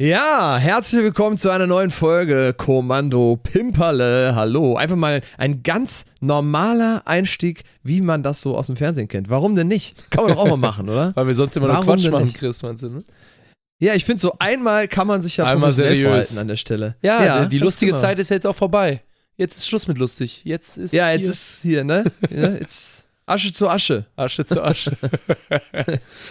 Ja, herzlich willkommen zu einer neuen Folge Kommando Pimperle. Hallo. Einfach mal ein ganz normaler Einstieg, wie man das so aus dem Fernsehen kennt. Warum denn nicht? Kann man doch auch mal machen, oder? Weil wir sonst immer nur Warum Quatsch denn machen, nicht? Chris, meinst du, ne? Ja, ich finde so einmal kann man sich ja Einmal seriös. verhalten an der Stelle. Ja, die ganz lustige genau. Zeit ist ja jetzt auch vorbei. Jetzt ist Schluss mit lustig. Jetzt ist Ja, jetzt hier ist hier, ne? Ja, jetzt Asche zu Asche. Asche zu Asche. Wir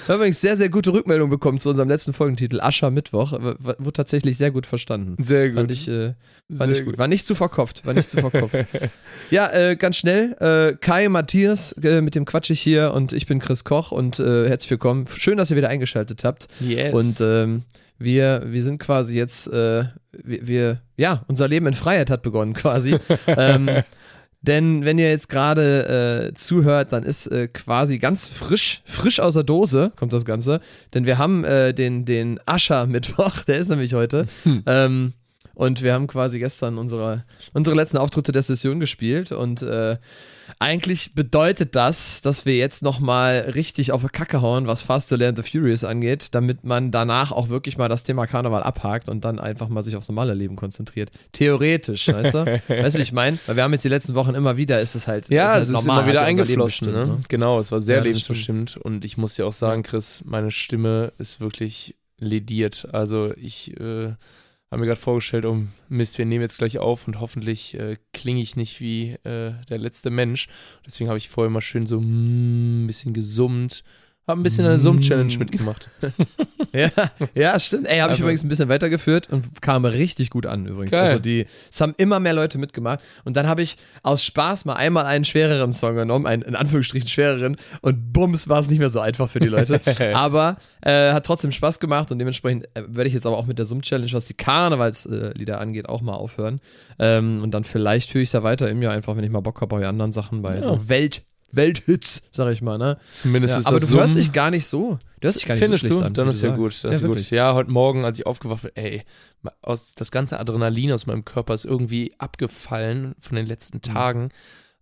haben übrigens sehr, sehr gute Rückmeldung bekommen zu unserem letzten Folgentitel Ascher Mittwoch. Wurde tatsächlich sehr gut verstanden. Sehr gut. Fand ich, äh, Fand ich gut. War nicht zu verkopft. War nicht zu verkopft. ja, äh, ganz schnell. Äh, Kai, Matthias, äh, mit dem quatsch ich hier und ich bin Chris Koch und äh, herzlich willkommen. Schön, dass ihr wieder eingeschaltet habt. Yes. Und ähm, wir, wir sind quasi jetzt, äh, wir, wir, ja, unser Leben in Freiheit hat begonnen quasi. ähm, denn wenn ihr jetzt gerade äh, zuhört, dann ist äh, quasi ganz frisch, frisch aus der Dose kommt das Ganze. Denn wir haben äh, den, den Ascher-Mittwoch, der ist nämlich heute. Ähm, und wir haben quasi gestern unsere, unsere letzten Auftritte der Session gespielt. Und äh, eigentlich bedeutet das, dass wir jetzt nochmal richtig auf die Kacke hauen, was Faster Land the Furious angeht, damit man danach auch wirklich mal das Thema Karneval abhakt und dann einfach mal sich aufs normale Leben konzentriert. Theoretisch, weißt du? weißt du, wie ich meine? Weil wir haben jetzt die letzten Wochen immer wieder, ist es halt. ja, halt es ist normal, immer wieder Leben eingeflossen. bestimmt, Ne? Genau, es war sehr Ja, lebensbestimmt. Und ich muss dir auch sagen, Chris, meine Stimme ist wirklich lediert. Also ich äh, habe mir gerade vorgestellt, oh Mist, wir nehmen jetzt gleich auf und hoffentlich äh, klinge ich nicht wie äh, der letzte Mensch. Deswegen habe ich vorher mal schön so mm, ein bisschen gesummt. Habe ein bisschen eine Summ-Challenge Mm. mitgemacht. Ja, ja, stimmt. Ey, habe ich Aber- übrigens ein bisschen weitergeführt und kam richtig gut an übrigens. Geil. Also die, es haben immer mehr Leute mitgemacht und dann habe ich aus Spaß mal einmal einen schwereren Song genommen, einen in Anführungsstrichen schwereren und bums war es nicht mehr so einfach für die Leute. aber äh, hat trotzdem Spaß gemacht und dementsprechend äh, werde ich jetzt aber auch mit der Summ-Challenge, was die Karnevalslieder angeht, auch mal aufhören. Ähm, und dann vielleicht führe ich es ja weiter im Jahr einfach, wenn ich mal Bock habe bei anderen Sachen, bei Ja. so Welt, Welthits, sag ich mal, ne? Zumindest Ja, ist aber das du hörst dich gar nicht so. Du hörst dich gar nicht Findest so schlecht du? an. Dann ist ja gut. Das ja, ist wirklich. gut. Ja, heute Morgen, als ich aufgewacht bin, ey, aus, das ganze Adrenalin aus meinem Körper ist irgendwie abgefallen von den Mhm. letzten Tagen.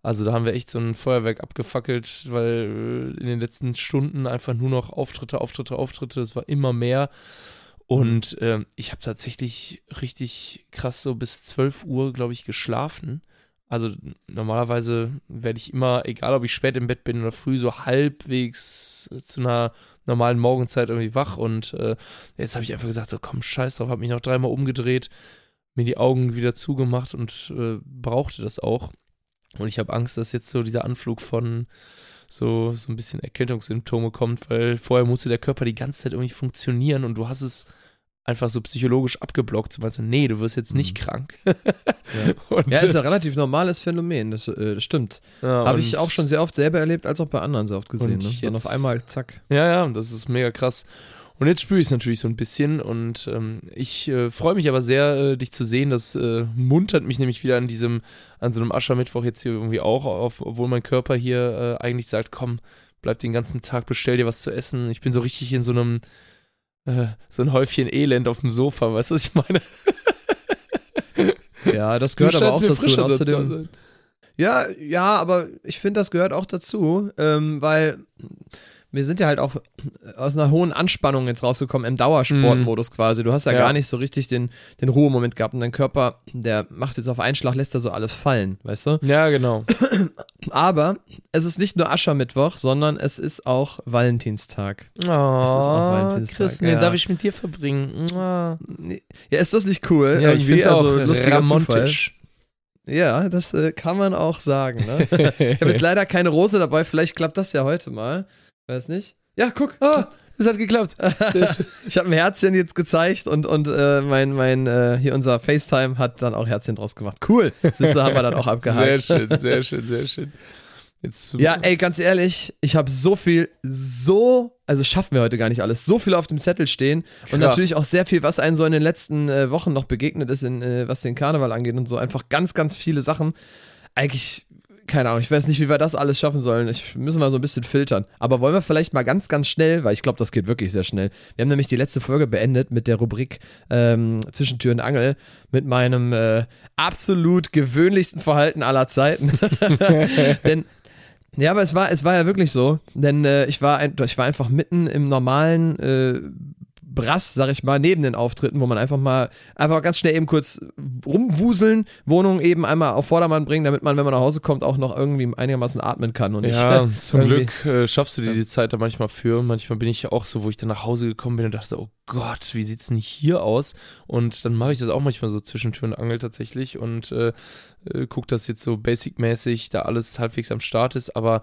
Also da haben wir echt so ein Feuerwerk abgefackelt, weil äh, in den letzten Stunden einfach nur noch Auftritte, Auftritte, Auftritte, es war immer mehr. Und Mhm. ähm, ich habe tatsächlich richtig krass so bis 12 Uhr, glaube ich, geschlafen. Also normalerweise werde ich immer, egal ob ich spät im Bett bin oder früh, so halbwegs zu einer normalen Morgenzeit irgendwie wach. Und äh, jetzt habe ich einfach gesagt, so komm, scheiß drauf, habe mich noch dreimal umgedreht, mir die Augen wieder zugemacht und äh, brauchte das auch. Und ich habe Angst, dass jetzt so dieser Anflug von so, so ein bisschen Erkältungssymptome kommt, weil vorher musste der Körper die ganze Zeit irgendwie funktionieren und du hast es einfach so psychologisch abgeblockt. So, du, nee, du wirst jetzt nicht krank. Und, Ja, ist ein relativ normales Phänomen, das, äh, stimmt. ja, Habe und- ich auch schon sehr oft selber erlebt, als auch bei anderen sehr oft gesehen. Und Ne? Jetzt- auf einmal, zack. Ja, ja, das ist mega krass. Und jetzt spüre ich es natürlich so ein bisschen und ähm, ich äh, freue mich aber sehr, äh, dich zu sehen. Das äh, muntert mich nämlich wieder an diesem, an so einem Aschermittwoch jetzt hier irgendwie auch auf, obwohl mein Körper hier äh, eigentlich sagt, komm, bleib den ganzen Tag, bestell dir was zu essen. Ich bin so richtig in so einem, äh, so ein Häufchen Elend auf dem Sofa, weißt du, was ich meine? Ja, das gehört aber auch dazu. außerdem, ja, ja, aber ich finde, das gehört auch dazu, ähm, weil wir sind ja halt auch aus einer hohen Anspannung jetzt rausgekommen, im Dauersportmodus quasi. Du hast ja, Ja. gar nicht so richtig den, den Ruhemoment gehabt und dein Körper, der macht jetzt auf einen Schlag, lässt da so alles fallen, weißt du? Ja, genau. Aber es ist nicht nur Aschermittwoch, sondern es ist auch Valentinstag. Oh, auch Valentinstag, Chris, nee, ja. darf ich mit dir verbringen? Nee. Ja, ist das nicht cool? Ja, ich finde es auch Also, lustiger Zufall. Ja, das äh, kann man auch sagen. Ne? ich habe jetzt leider keine Rose dabei, vielleicht klappt das ja heute mal. Weiß nicht. Ja, guck. Oh, es hat geklappt. Ich habe ein Herzchen jetzt gezeigt und, und äh, mein, mein äh, hier unser FaceTime hat dann auch Herzchen draus gemacht. Cool. Siehst du, haben wir dann auch abgehakt. Sehr schön, sehr schön, sehr schön. Jetzt, Ja, ey, ganz ehrlich, ich habe so viel, so, also schaffen wir heute gar nicht alles, so viel auf dem Zettel stehen und Krass. natürlich auch sehr viel, was einem so in den letzten äh, Wochen noch begegnet ist, in, äh, was den Karneval angeht und so, einfach ganz, ganz viele Sachen. Eigentlich, keine Ahnung, ich weiß nicht, wie wir das alles schaffen sollen. Ich müssen wir so ein bisschen filtern. Aber wollen wir vielleicht mal ganz, ganz schnell, weil ich glaube, das geht wirklich sehr schnell. Wir haben nämlich die letzte Folge beendet mit der Rubrik ähm, Zwischen Tür und Angel mit meinem äh, absolut gewöhnlichsten Verhalten aller Zeiten. Denn ja, aber es war, es war ja wirklich so, denn äh, ich, war ein, ich war einfach mitten im normalen äh, Brass, sag ich mal, neben den Auftritten, wo man einfach mal, einfach ganz schnell eben kurz rumwuseln, Wohnung eben einmal auf Vordermann bringen, damit man, wenn man nach Hause kommt, auch noch irgendwie einigermaßen atmen kann. Und ja, nicht, zum Glück äh, schaffst du dir die Zeit da manchmal für. Manchmal bin ich auch so, wo ich dann nach Hause gekommen bin und dachte, oh Gott, wie sieht's denn hier aus? Und dann mache ich das auch manchmal so zwischen Tür und Angel tatsächlich und äh, äh, guck, dass jetzt so basic-mäßig da alles halbwegs am Start ist, aber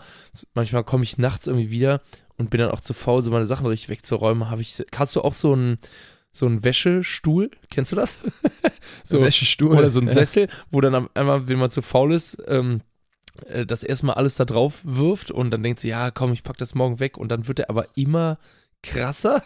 manchmal komme ich nachts irgendwie wieder und bin dann auch zu faul, so meine Sachen richtig wegzuräumen. Habe ich, hast du auch so einen so einen Wäschestuhl, kennst du das? so Wäschestuhl oder so ein Sessel, wo dann einmal, wenn man zu faul ist, ähm, äh, das erstmal alles da drauf wirft und dann denkt sie, ja, komm, ich pack das morgen weg und dann wird er aber immer krasser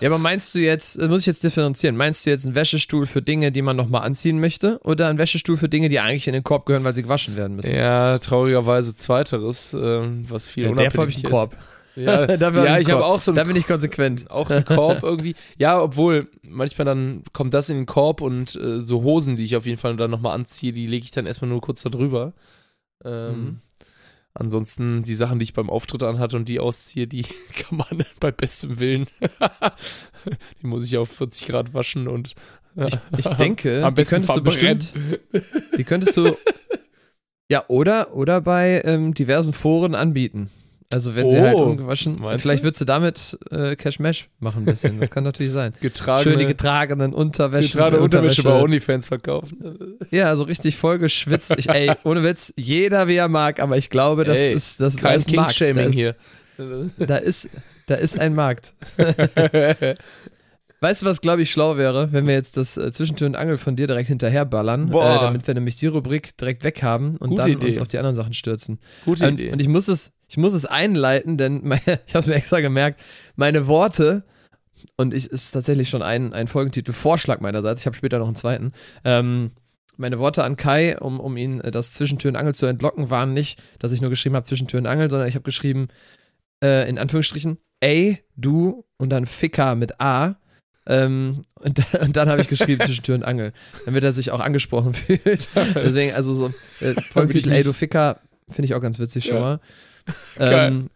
ja, aber meinst du jetzt, muss ich jetzt differenzieren, meinst du jetzt einen Wäschestuhl für Dinge, die man nochmal anziehen möchte oder einen Wäschestuhl für Dinge, die eigentlich in den Korb gehören, weil sie gewaschen werden müssen? Ja, traurigerweise zweiteres, äh, was viel ja, unabhängig einen Korb. Ja, ja ich habe auch so einen Da bin ich konsequent. Auch einen Korb irgendwie. Ja, obwohl manchmal dann kommt das in den Korb und äh, so Hosen, die ich auf jeden Fall dann nochmal anziehe, die lege ich dann erstmal nur kurz da drüber. Ähm, mhm. Ansonsten die Sachen, die ich beim Auftritt anhatte und die ausziehe, die kann man bei bestem Willen. die muss ich auf 40 Grad waschen und ich, ich denke, am besten die könntest du bestimmt, die könntest du ja oder oder bei ähm, diversen Foren anbieten. Also wenn oh, sie halt oh, ungewaschen, vielleicht würdest du damit äh, Cash Mesh machen ein bisschen. Das kann natürlich sein. Getragene, Schön die getragenen Unterwäsche. Getragene Unterwäsche bei OnlyFans verkaufen. Ja, so richtig voll geschwitzt. Ich, ey, ohne Witz, jeder wie er mag, aber ich glaube, das ey, ist das kein King-Shaming hier. Da ist, da ist ein Markt. Weißt du, was glaube ich schlau wäre, wenn wir jetzt das äh, Zwischentür und Angel von dir direkt hinterherballern, äh, damit wir nämlich die Rubrik direkt weghaben und Gute dann Idee. uns auf die anderen Sachen stürzen. Gute und, Idee. Und ich muss es, ich muss es einleiten, denn meine, ich habe es mir extra gemerkt, meine Worte und ich ist tatsächlich schon ein, ein Folgentitel-Vorschlag meinerseits. Ich habe später noch einen zweiten. Ähm, meine Worte an Kai, um, um ihn äh, das Zwischentür und Angel zu entlocken, waren nicht, dass ich nur geschrieben habe Zwischentür und Angel, sondern ich habe geschrieben, äh, in Anführungsstrichen, ey, du und dann Ficker mit A ähm, und, und, dann habe ich geschrieben zwischen Tür und Angel, damit er sich auch angesprochen fühlt. Deswegen, also so äh, Folgentitel Ey du Ficker finde ich auch ganz witzig schon mal. Ähm,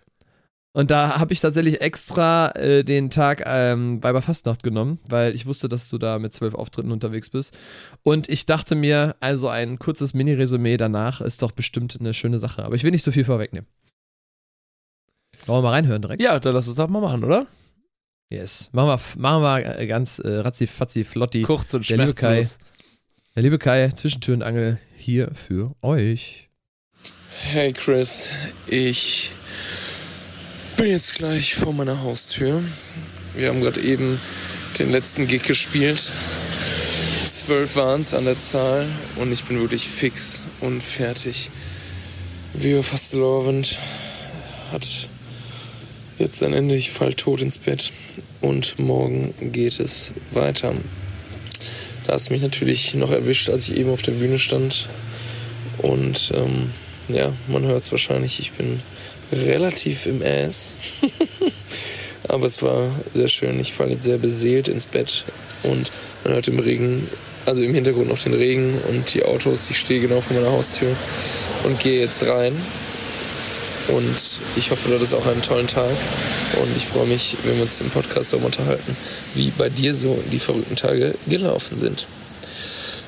und da habe ich tatsächlich extra äh, den Tag ähm, bei Fastnacht genommen, weil ich wusste, dass du da mit zwölf Auftritten unterwegs bist. Und ich dachte mir, also ein kurzes Mini-Resümee danach ist doch bestimmt eine schöne Sache. Aber ich will nicht so viel vorwegnehmen. Wollen wir mal reinhören direkt? Ja, dann lass uns doch mal machen, oder? Yes. Machen wir, machen wir äh, ganz äh, ratzi fatzi flotti. Kurz und der liebe Kai, der liebe Kai, Zwischentür und Angel hier für euch. Hey Chris, ich bin jetzt gleich vor meiner Haustür. Wir haben gerade eben den letzten Gig gespielt. Zwölf waren es an der Zahl und ich bin wirklich fix und fertig. Vio Fastelovend hat jetzt ein Ende. Ich fall tot ins Bett und morgen geht es weiter. Da hast mich natürlich noch erwischt, als ich eben auf der Bühne stand. Und ähm, ja, man hört es wahrscheinlich, ich bin relativ im Ass. Aber es war sehr schön. Ich falle jetzt sehr beseelt ins Bett und man hört im Regen, also im Hintergrund noch den Regen und die Autos. Ich stehe genau vor meiner Haustür und gehe jetzt rein. Und ich hoffe, du hattest auch einen tollen Tag. Und ich freue mich, wenn wir uns im Podcast darüber unterhalten, wie bei dir so die verrückten Tage gelaufen sind.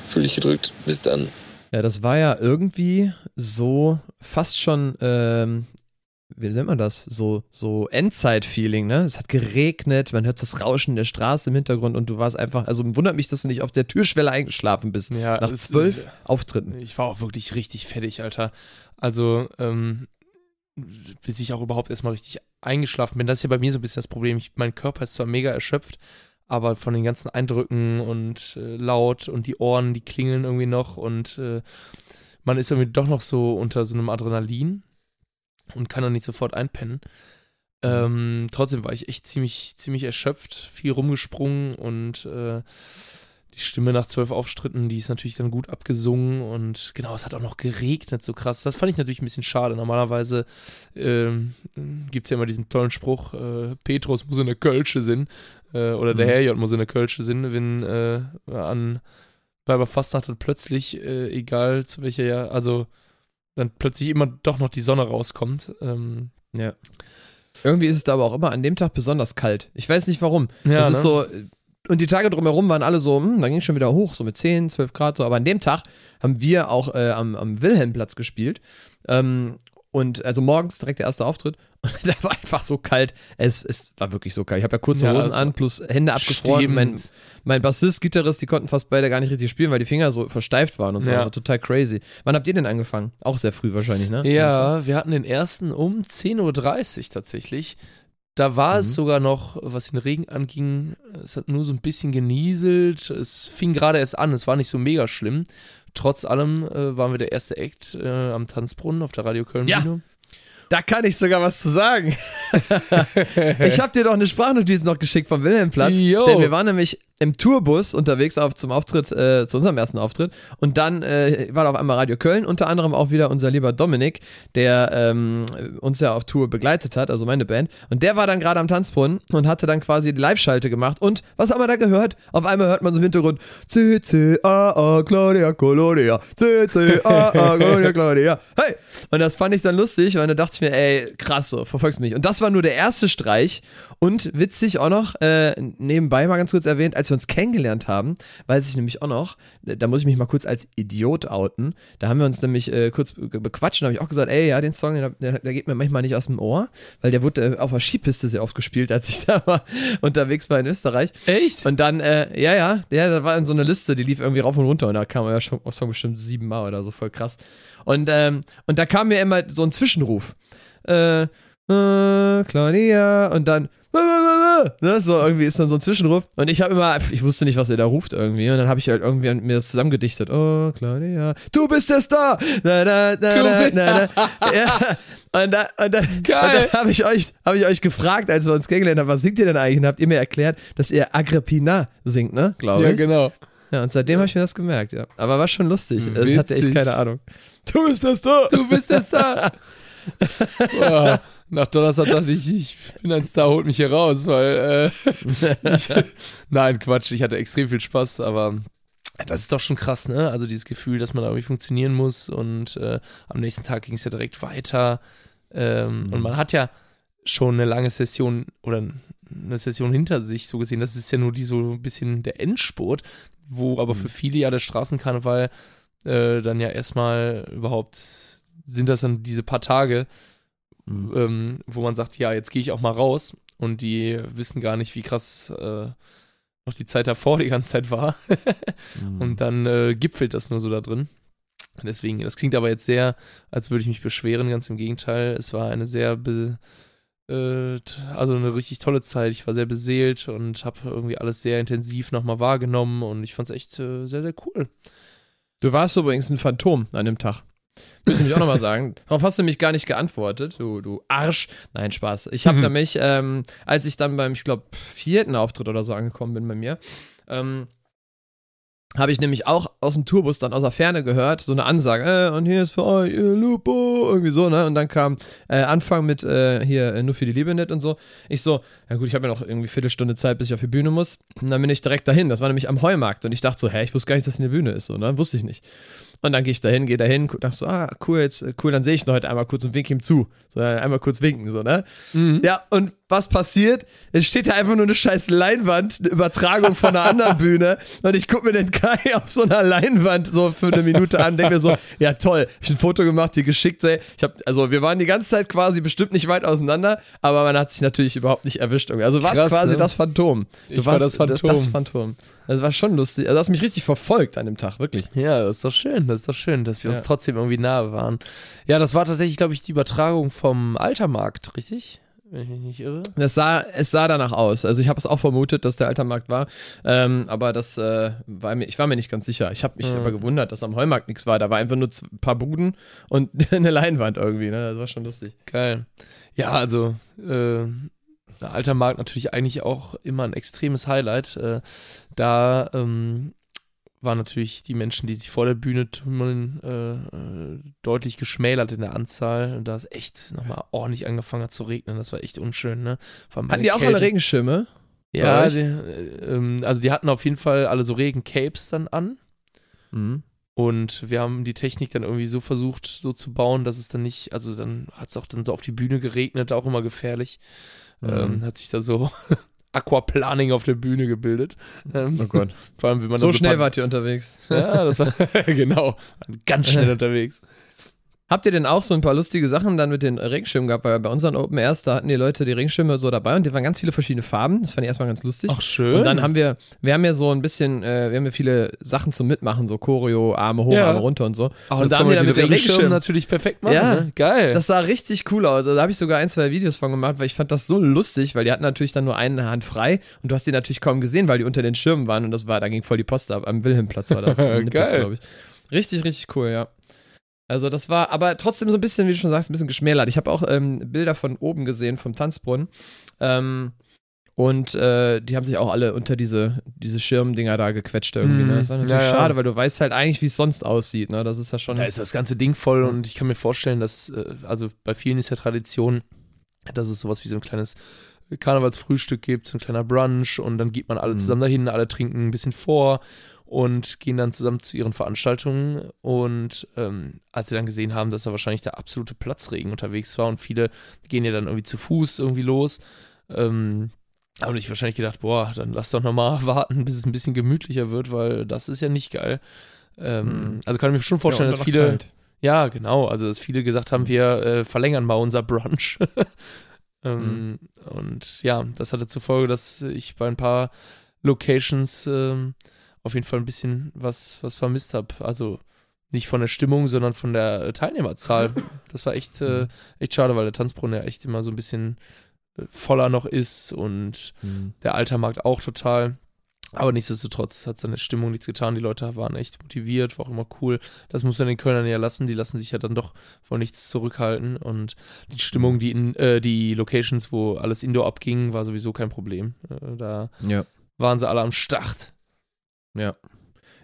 Fühl dich gedrückt. Bis dann. Ja, das war ja irgendwie so fast schon, ähm, wie nennt man das? So, so Endzeit-Feeling, ne? Es hat geregnet, man hört das Rauschen der Straße im Hintergrund und du warst einfach, also wundert mich, dass du nicht auf der Türschwelle eingeschlafen bist. Ja, nach zwölf ist, Auftritten. Ich war auch wirklich richtig fertig, Alter. Also, ähm, bis ich auch überhaupt erstmal richtig eingeschlafen bin. Das ist ja bei mir so ein bisschen das Problem. Ich, mein Körper ist zwar mega erschöpft, aber von den ganzen Eindrücken und äh, laut und die Ohren, die klingeln irgendwie noch und äh, man ist irgendwie doch noch so unter so einem Adrenalin und kann dann nicht sofort einpennen. Mhm. Ähm, trotzdem war ich echt ziemlich, ziemlich erschöpft, viel rumgesprungen und äh, die Stimme nach zwölf Aufstritten, die ist natürlich dann gut abgesungen und genau, es hat auch noch geregnet, so krass. Das fand ich natürlich ein bisschen schade. Normalerweise ähm, gibt es ja immer diesen tollen Spruch, äh, Petrus muss in der Kölsche sind äh, oder mhm. der Herrjott muss in der Kölsche sind, wenn äh, an Weiber Fastnacht dann plötzlich, äh, egal zu welcher Jahr, also dann plötzlich immer doch noch die Sonne rauskommt. Ähm, ja. Irgendwie ist es da aber auch immer an dem Tag besonders kalt. Ich weiß nicht warum. Ja, ist ne? so. Und die Tage drumherum waren alle so, hm, dann ging es schon wieder hoch, so mit 10, 12 Grad so. Aber an dem Tag haben wir auch äh, am, am Wilhelmplatz gespielt. Ähm, und also morgens direkt der erste Auftritt. Und da war einfach so kalt. Es, es war wirklich so kalt. Ich habe ja kurze Ja, Hosen also an, plus Hände abgefroren. Mein, mein Bassist, Gitarrist, die konnten fast beide gar nicht richtig spielen, weil die Finger so versteift waren und so. Ja. War total crazy. Wann habt ihr denn angefangen? Auch sehr früh wahrscheinlich, ne? Ja, wir hatten den ersten um 10.30 Uhr tatsächlich. Da war es Mhm. sogar noch, was den Regen anging, es hat nur so ein bisschen genieselt. Es fing gerade erst an, es war nicht so mega schlimm. Trotz allem äh, waren wir der erste Act äh, am Tanzbrunnen auf der Radio Köln Ja. Bühne. Da kann ich sogar was zu sagen. ich habe dir doch eine Sprachnotiz noch geschickt vom Wilhelmplatz. Jo. Denn wir waren nämlich im Tourbus unterwegs auf, zum Auftritt, äh, zu unserem ersten Auftritt. Und dann äh, war da auf einmal Radio Köln, unter anderem auch wieder unser lieber Dominik, der ähm, uns ja auf Tour begleitet hat, also meine Band. Und der war dann gerade am Tanzbrunnen und hatte dann quasi die Live-Schalte gemacht. Und was haben wir da gehört? Auf einmal hört man so im Hintergrund C, C, A, A, Claudia, Colonia. C, C, A, A, Colonia, Claudia. Hey! Und das fand ich dann lustig, weil da dachte ich mir, ey, krass, so, verfolgst mich. Und das war nur der erste Streich. Und witzig auch noch, äh, nebenbei mal ganz kurz erwähnt, als wir uns kennengelernt haben, weiß ich nämlich auch noch, da muss ich mich mal kurz als Idiot outen. Da haben wir uns nämlich äh, kurz be- bequatscht und habe ich auch gesagt, ey, ja, den Song, der, der, der geht mir manchmal nicht aus dem Ohr, weil der wurde äh, auf der Skipiste sehr oft gespielt, als ich da war, unterwegs war in Österreich. Echt? Und dann, äh, ja, ja, der, da war in so eine Liste, die lief irgendwie rauf und runter und da kam ja schon Song bestimmt siebenmal oder so, voll krass. Und, ähm, und da kam mir immer so ein Zwischenruf. Äh, äh, Claudia und dann ne, so irgendwie ist dann so ein Zwischenruf und ich habe immer ich wusste nicht was er da ruft irgendwie und dann habe ich halt irgendwie mir das zusammengedichtet oh Claudia du bist der Star da, da, da, Du da, da, da. ja. und, da, und dann, dann habe ich euch habe ich euch gefragt als wir uns kennengelernt haben was singt ihr denn eigentlich und habt ihr mir erklärt dass ihr Agrippina singt ne glaube ja, ich genau. ja, und seitdem habe ich mir das gemerkt, ja. Aber war schon lustig. Das hatte echt Witzig. keine Ahnung. Du bist das da! Du bist der Star. Nach Donnerstag dachte ich, ich bin ein Star, holt mich hier raus, weil äh, ich, nein, Quatsch, ich hatte extrem viel Spaß, aber das ist doch schon krass, ne? Also dieses Gefühl, dass man da irgendwie funktionieren muss und äh, am nächsten Tag ging es ja direkt weiter ähm, Mhm. und man hat ja schon eine lange Session oder eine Session hinter sich, so gesehen. Das ist ja nur die so ein bisschen der Endspurt, wo aber für viele ja der Straßenkarneval äh, dann ja erstmal überhaupt sind das dann diese paar Tage, ähm, wo man sagt, ja, jetzt gehe ich auch mal raus und die wissen gar nicht, wie krass äh, noch die Zeit davor die ganze Zeit war. Und dann äh, gipfelt das nur so da drin. Deswegen, das klingt aber jetzt sehr, als würde ich mich beschweren, ganz im Gegenteil. Es war eine sehr, be, äh, also eine richtig tolle Zeit. Ich war sehr beseelt und habe irgendwie alles sehr intensiv nochmal wahrgenommen und ich fand es echt äh, sehr, sehr cool. Du warst übrigens ein Phantom an dem Tag. Müssen mich auch nochmal sagen. Darauf hast du mich gar nicht geantwortet, du, du Arsch. Nein, Spaß. Ich habe Mhm. nämlich, ähm, als ich dann beim, ich glaube, vierten Auftritt oder so angekommen bin bei mir, ähm, habe ich nämlich auch aus dem Tourbus dann aus der Ferne gehört, so eine Ansage, äh, und hier ist für euch, ihr Lupo, irgendwie so, ne? Und dann kam äh, Anfang mit äh, hier äh, nur für die Liebe nicht und so. Ich so, ja gut, ich habe ja noch irgendwie Viertelstunde Zeit, bis ich auf die Bühne muss. Und dann bin ich direkt dahin. Das war nämlich am Heumarkt und ich dachte so, hä, ich wusste gar nicht, dass eine Bühne ist, so, ne? Wusste ich nicht. Und dann gehe ich dahin, gehe dahin, dachte so, ah, cool, jetzt, äh, cool, dann sehe ich ihn heute einmal kurz und winke ihm zu. So, einmal kurz winken, so, ne? Ja, und was passiert? Es steht da einfach nur eine scheiß Leinwand, eine Übertragung von einer anderen Bühne. Und ich gucke mir den Kai auf so einer Leinwand so für eine Minute an, denke mir so, ja toll, hab ich ein Foto gemacht, dir geschickt, ey. Ich hab, also wir waren die ganze Zeit quasi bestimmt nicht weit auseinander, aber man hat sich natürlich überhaupt nicht erwischt. Also warst Krass, quasi ne? das Phantom. Du Ich war warst das Phantom. Das, das Phantom. Das war schon lustig. Also du hast mich richtig verfolgt an dem Tag, wirklich. Ja, das ist doch schön, das ist doch schön, dass wir uns Ja. trotzdem irgendwie nahe waren. Ja, das war tatsächlich, glaube ich, die Übertragung vom Altermarkt, richtig? Wenn ich mich nicht irre. Es sah, es sah danach aus. Also ich habe es auch vermutet, dass der Altermarkt war. Ähm, aber das äh, war mir, ich war mir nicht ganz sicher. Ich habe mich Mhm. aber gewundert, dass am Heumarkt nichts war. Da war einfach nur ein paar Buden und eine Leinwand irgendwie. Ne? Das war schon lustig. Geil. Ja, also, äh, der Altermarkt natürlich eigentlich auch immer ein extremes Highlight. Äh, da ähm, waren natürlich die Menschen, die sich vor der Bühne tummeln, äh, äh, deutlich geschmälert in der Anzahl. Und da es echt nochmal ordentlich angefangen hat zu regnen. Das war echt unschön, ne? Hatten die auch Kälte. alle Regenschirme? Ja, die, äh, ähm, also die hatten auf jeden Fall alle so Regencapes dann an. Mhm. Und wir haben die Technik dann irgendwie so versucht, so zu bauen, dass es dann nicht, also dann hat es auch dann so auf die Bühne geregnet, auch immer gefährlich. Mhm. Ähm, hat sich da so Aquaplaning auf der Bühne gebildet. Ähm, Oh Gott. Vor allem, wenn man So dann schnell wart ihr unterwegs. Ja, das war genau. Ganz schnell unterwegs. Habt ihr denn auch so ein paar lustige Sachen dann mit den Regenschirmen gehabt? Weil bei unseren Open Airs, da hatten die Leute die Regenschirme so dabei und die waren ganz viele verschiedene Farben. Das fand ich erstmal ganz lustig. Ach, schön. Und dann haben wir, wir haben ja so ein bisschen, äh, wir haben ja viele Sachen zum Mitmachen, so Choreo, Arme hoch, Ja. Arme runter und so. Ach, und und da haben wir dann mit den Regenschirmen natürlich perfekt machen. Ja. ne? Geil. das sah richtig cool aus. Also da habe ich sogar ein, zwei Videos von gemacht, weil ich fand das so lustig, weil die hatten natürlich dann nur eine Hand frei und du hast die natürlich kaum gesehen, weil die unter den Schirmen waren und das war, da ging voll die Post ab. Am Wilhelmplatz war das. Geil. glaub ich. Richtig, richtig cool, ja. Also das war aber trotzdem so ein bisschen, wie du schon sagst, ein bisschen geschmälert. Ich habe auch ähm, Bilder von oben gesehen, vom Tanzbrunnen. Ähm, und äh, die haben sich auch alle unter diese, diese Schirmdinger da gequetscht irgendwie. Ne? Das war natürlich ja, ja. schade, weil du weißt halt eigentlich, wie es sonst aussieht. Ne? Das ist ja schon. Da ist das ganze Ding voll und ich kann mir vorstellen, dass, äh, also bei vielen ist ja Tradition, dass es sowas wie so ein kleines Karnevalsfrühstück gibt, so ein kleiner Brunch und dann geht man alle Mhm. zusammen dahin, alle trinken ein bisschen vor und gehen dann zusammen zu ihren Veranstaltungen und ähm, als sie dann gesehen haben, dass da wahrscheinlich der absolute Platzregen unterwegs war und viele gehen ja dann irgendwie zu Fuß irgendwie los, ähm, haben sich wahrscheinlich gedacht, boah, dann lass doch nochmal warten, bis es ein bisschen gemütlicher wird, weil das ist ja nicht geil. Ähm, Mhm. Also kann ich mir schon vorstellen, Ja, dass viele, kalt. ja, genau. Also, dass viele gesagt haben, wir äh, verlängern mal unser Brunch. ähm, Und ja, das hatte zur Folge, dass ich bei ein paar Locations ähm, auf jeden Fall ein bisschen was, was vermisst habe. Also nicht von der Stimmung, sondern von der äh, Teilnehmerzahl. Das war echt, äh, echt schade, weil der Tanzbrunnen ja echt immer so ein bisschen äh, voller noch ist und Mhm. der Altermarkt auch total. Aber nichtsdestotrotz hat seine Stimmung nichts getan. Die Leute waren echt motiviert, war auch immer cool. Das muss man den Kölnern ja lassen. Die lassen sich ja dann doch von nichts zurückhalten. Und die Stimmung, die in äh, die Locations, wo alles Indoor abging, war sowieso kein Problem. Äh, da Ja. waren sie alle am Start. Ja.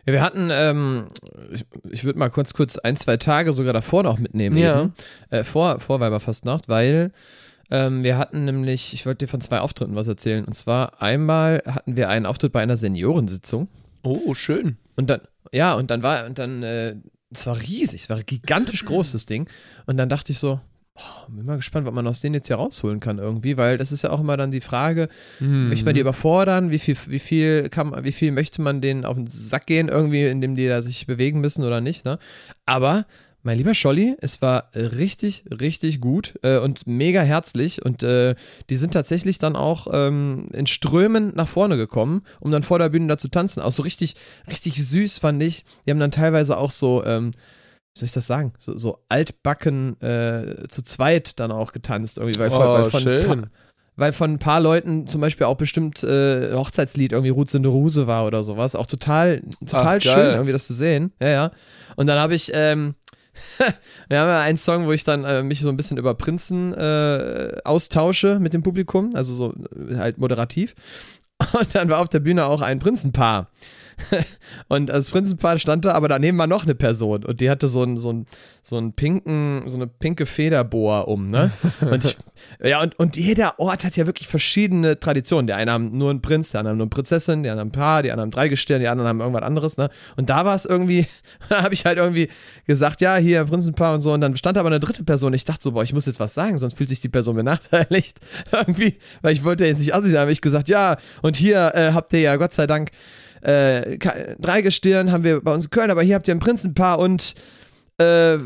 Ja, wir hatten, ähm, ich, ich würde mal kurz, kurz ein, zwei Tage sogar davor noch mitnehmen. Ja. Eben. Äh, vor, vor Weiberfastnacht, weil ähm, wir hatten nämlich, ich wollte dir von zwei Auftritten was erzählen. Und zwar einmal hatten wir einen Auftritt bei einer Seniorensitzung. Oh, schön. Und dann, ja, und dann war, und dann, äh, es war riesig, es war gigantisch groß, das Ding. Und dann dachte ich so, oh, bin mal gespannt, was man aus denen jetzt hier rausholen kann irgendwie, weil das ist ja auch immer dann die Frage, Hm. Möchte man die überfordern? Wie viel, wie viel kann man, wie viel möchte man denen auf den Sack gehen, irgendwie, indem die da sich bewegen müssen oder nicht, ne? Aber, mein lieber Scholli, es war richtig, richtig gut äh, und mega herzlich und äh, die sind tatsächlich dann auch ähm, in Strömen nach vorne gekommen, um dann vor der Bühne da zu tanzen. Auch so richtig, richtig süß fand ich. Die haben dann teilweise auch so, ähm, soll ich das sagen, so, so altbacken äh, zu zweit dann auch getanzt irgendwie, weil, von- Oh, weil von schön. Pa- weil von ein paar Leuten zum Beispiel auch bestimmt äh, Hochzeitslied irgendwie Ruth in der Ruse war oder sowas. Auch total, total Ach, schön, geil. irgendwie das zu sehen. Ja, ja. Und dann habe ich, ähm, wir haben ja einen Song, wo ich dann äh, mich so ein bisschen über Prinzen äh, austausche mit dem Publikum, also so äh, halt moderativ. Und dann war auf der Bühne auch ein Prinzenpaar. Und das Prinzenpaar stand da, aber daneben war noch eine Person und die hatte so einen, so einen, so einen pinken, so eine pinke Federboa um, ne? Und ich, ja, und, und jeder Ort hat ja wirklich verschiedene Traditionen. Die einen haben nur einen Prinz, anderen haben nur eine Prinzessin, die anderen ein Paar, die anderen haben drei Gestirn, die anderen haben irgendwas anderes, ne? Und da war es irgendwie, da habe ich halt irgendwie gesagt, ja, hier Prinzenpaar und so. Und dann stand aber eine dritte Person. Ich dachte so, boah, ich muss jetzt was sagen, sonst fühlt sich die Person benachteiligt. irgendwie, weil ich wollte jetzt nicht assig sein, aber ich gesagt, ja, und hier äh, habt ihr ja Gott sei Dank äh, Ka- drei Gestirn haben wir bei uns in Köln, aber hier habt ihr ein Prinzenpaar und äh,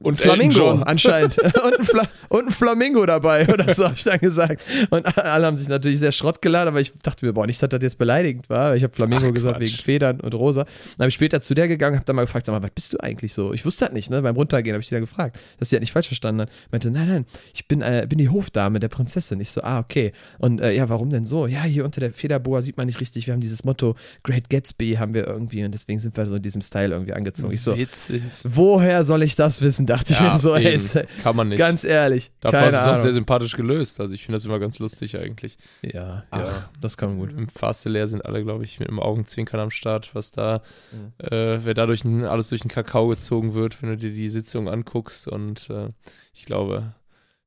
Und Flamingo anscheinend. und, ein Fla und ein Flamingo dabei oder so, habe ich dann gesagt. Und alle haben sich natürlich sehr Schrott geladen, aber ich dachte mir, boah, nicht, dass das jetzt beleidigend war. Ich habe Flamingo Ach, gesagt wegen Federn und rosa. Dann habe ich später zu der gegangen, habe dann mal gefragt, sag mal, was bist du eigentlich so? Ich wusste das nicht, ne? Beim Runtergehen habe ich die da gefragt, dass sie halt nicht falsch verstanden hat. Meinte, nein, nein, ich bin, äh, bin die Hofdame der Prinzessin. Ich so, ah, okay. Und äh, ja, warum denn so? Ja, hier unter der Federboa sieht man nicht richtig. Wir haben dieses Motto Great Gatsby haben wir irgendwie und deswegen sind wir so in diesem Style irgendwie angezogen. Ich so, Witzig. Woher soll ich das wissen? Dachte ich Ja, mir so, ey, Kann man nicht. ganz ehrlich. Dafür hast du es auch sehr sympathisch gelöst. Also ich finde das immer ganz lustig eigentlich. ja, ja, Ach. das kann man gut. Im Fast leer sind alle, glaube ich, mit einem Augenzwinkern am Start, was da, Mhm. äh, wer dadurch alles durch den Kakao gezogen wird, wenn du dir die Sitzung anguckst. Und äh, ich glaube,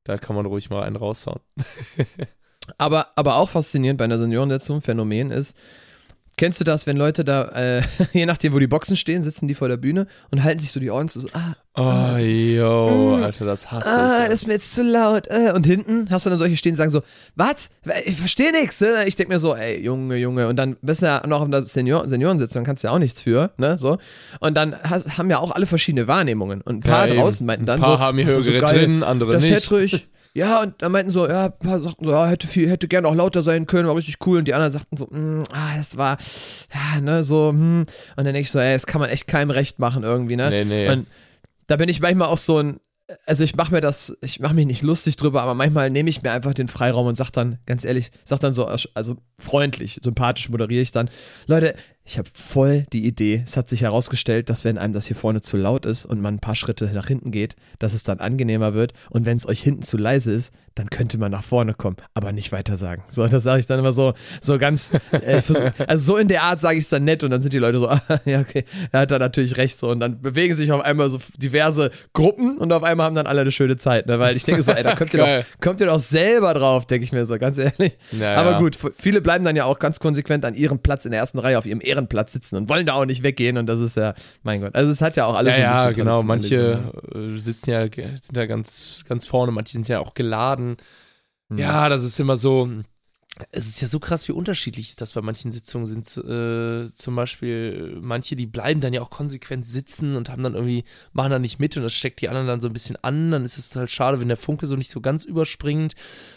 da kann man ruhig mal einen raushauen. Aber, aber auch faszinierend bei einer Seniorensitzung, Phänomen ist, Kennst du das, wenn Leute da, äh, je nachdem, wo die Boxen stehen, sitzen die vor der Bühne und halten sich so die Ohren zu, so, ah, Oh, yo, Alter, das hasse ah, ich. ja. das ist mir jetzt zu laut. Äh. Und hinten hast du dann solche stehen, die sagen so, was? Ich verstehe nichts. Äh. Ich denke mir so, ey, Junge, Junge. Und dann bist du ja noch auf der Senior Seniorensitzung, dann kannst du ja auch nichts für, ne, so. Und dann hast, haben ja auch alle verschiedene Wahrnehmungen. Und ein paar Ja, draußen meinten dann Ein paar so, haben das ist Hörgerät geil, drin, andere das nicht. hätte ruhig. Ja, und dann meinten so, ja, ein paar sagten so, ja, hätte viel, hätte gerne auch lauter sein können, war richtig cool. Und die anderen sagten so, mm, ah, das war, ja, ne, so, hm. Und dann denke ich so, ey, das kann man echt keinem recht machen irgendwie, ne? Nee, nee. Und da bin ich manchmal auch so ein, also ich mache mir das, ich mache mich nicht lustig drüber, aber manchmal nehme ich mir einfach den Freiraum und sag dann, ganz ehrlich, sag dann so, also freundlich, sympathisch moderiere ich dann, Leute, ich habe voll die Idee. Es hat sich herausgestellt, dass wenn einem das hier vorne zu laut ist und man ein paar Schritte nach hinten geht, dass es dann angenehmer wird. Und wenn es euch hinten zu leise ist, dann könnte man nach vorne kommen, aber nicht weiter sagen. So, das sage ich dann immer so, so ganz, äh, versuch, also so in der Art sage ich es dann nett und dann sind die Leute so, ah, ja, okay, er hat da natürlich recht so. Und dann bewegen sich auf einmal so diverse Gruppen und auf einmal haben dann alle eine schöne Zeit, ne? Weil ich denke so, ey, da kommt ihr doch, kommt ihr doch selber drauf, denke ich mir so, ganz ehrlich. Ja, aber ja. gut, viele bleiben dann ja auch ganz konsequent an ihrem Platz in der ersten Reihe auf ihrem Ehrenplatz sitzen und wollen da auch nicht weggehen und das ist ja, mein Gott. Also es hat ja auch alles ja, ein ja, bisschen genau. Tradition. Manche äh, sitzen ja, sind ja ganz, ganz vorne, manche sind ja auch geladen. Hm. Ja, das ist immer so. Es ist ja so krass, wie unterschiedlich das bei manchen Sitzungen sind. Äh, zum Beispiel, manche, die bleiben dann ja auch konsequent sitzen und haben dann irgendwie, machen da nicht mit und das steckt die anderen dann so ein bisschen an. Dann ist es halt schade, wenn der Funke so nicht so ganz überspringt.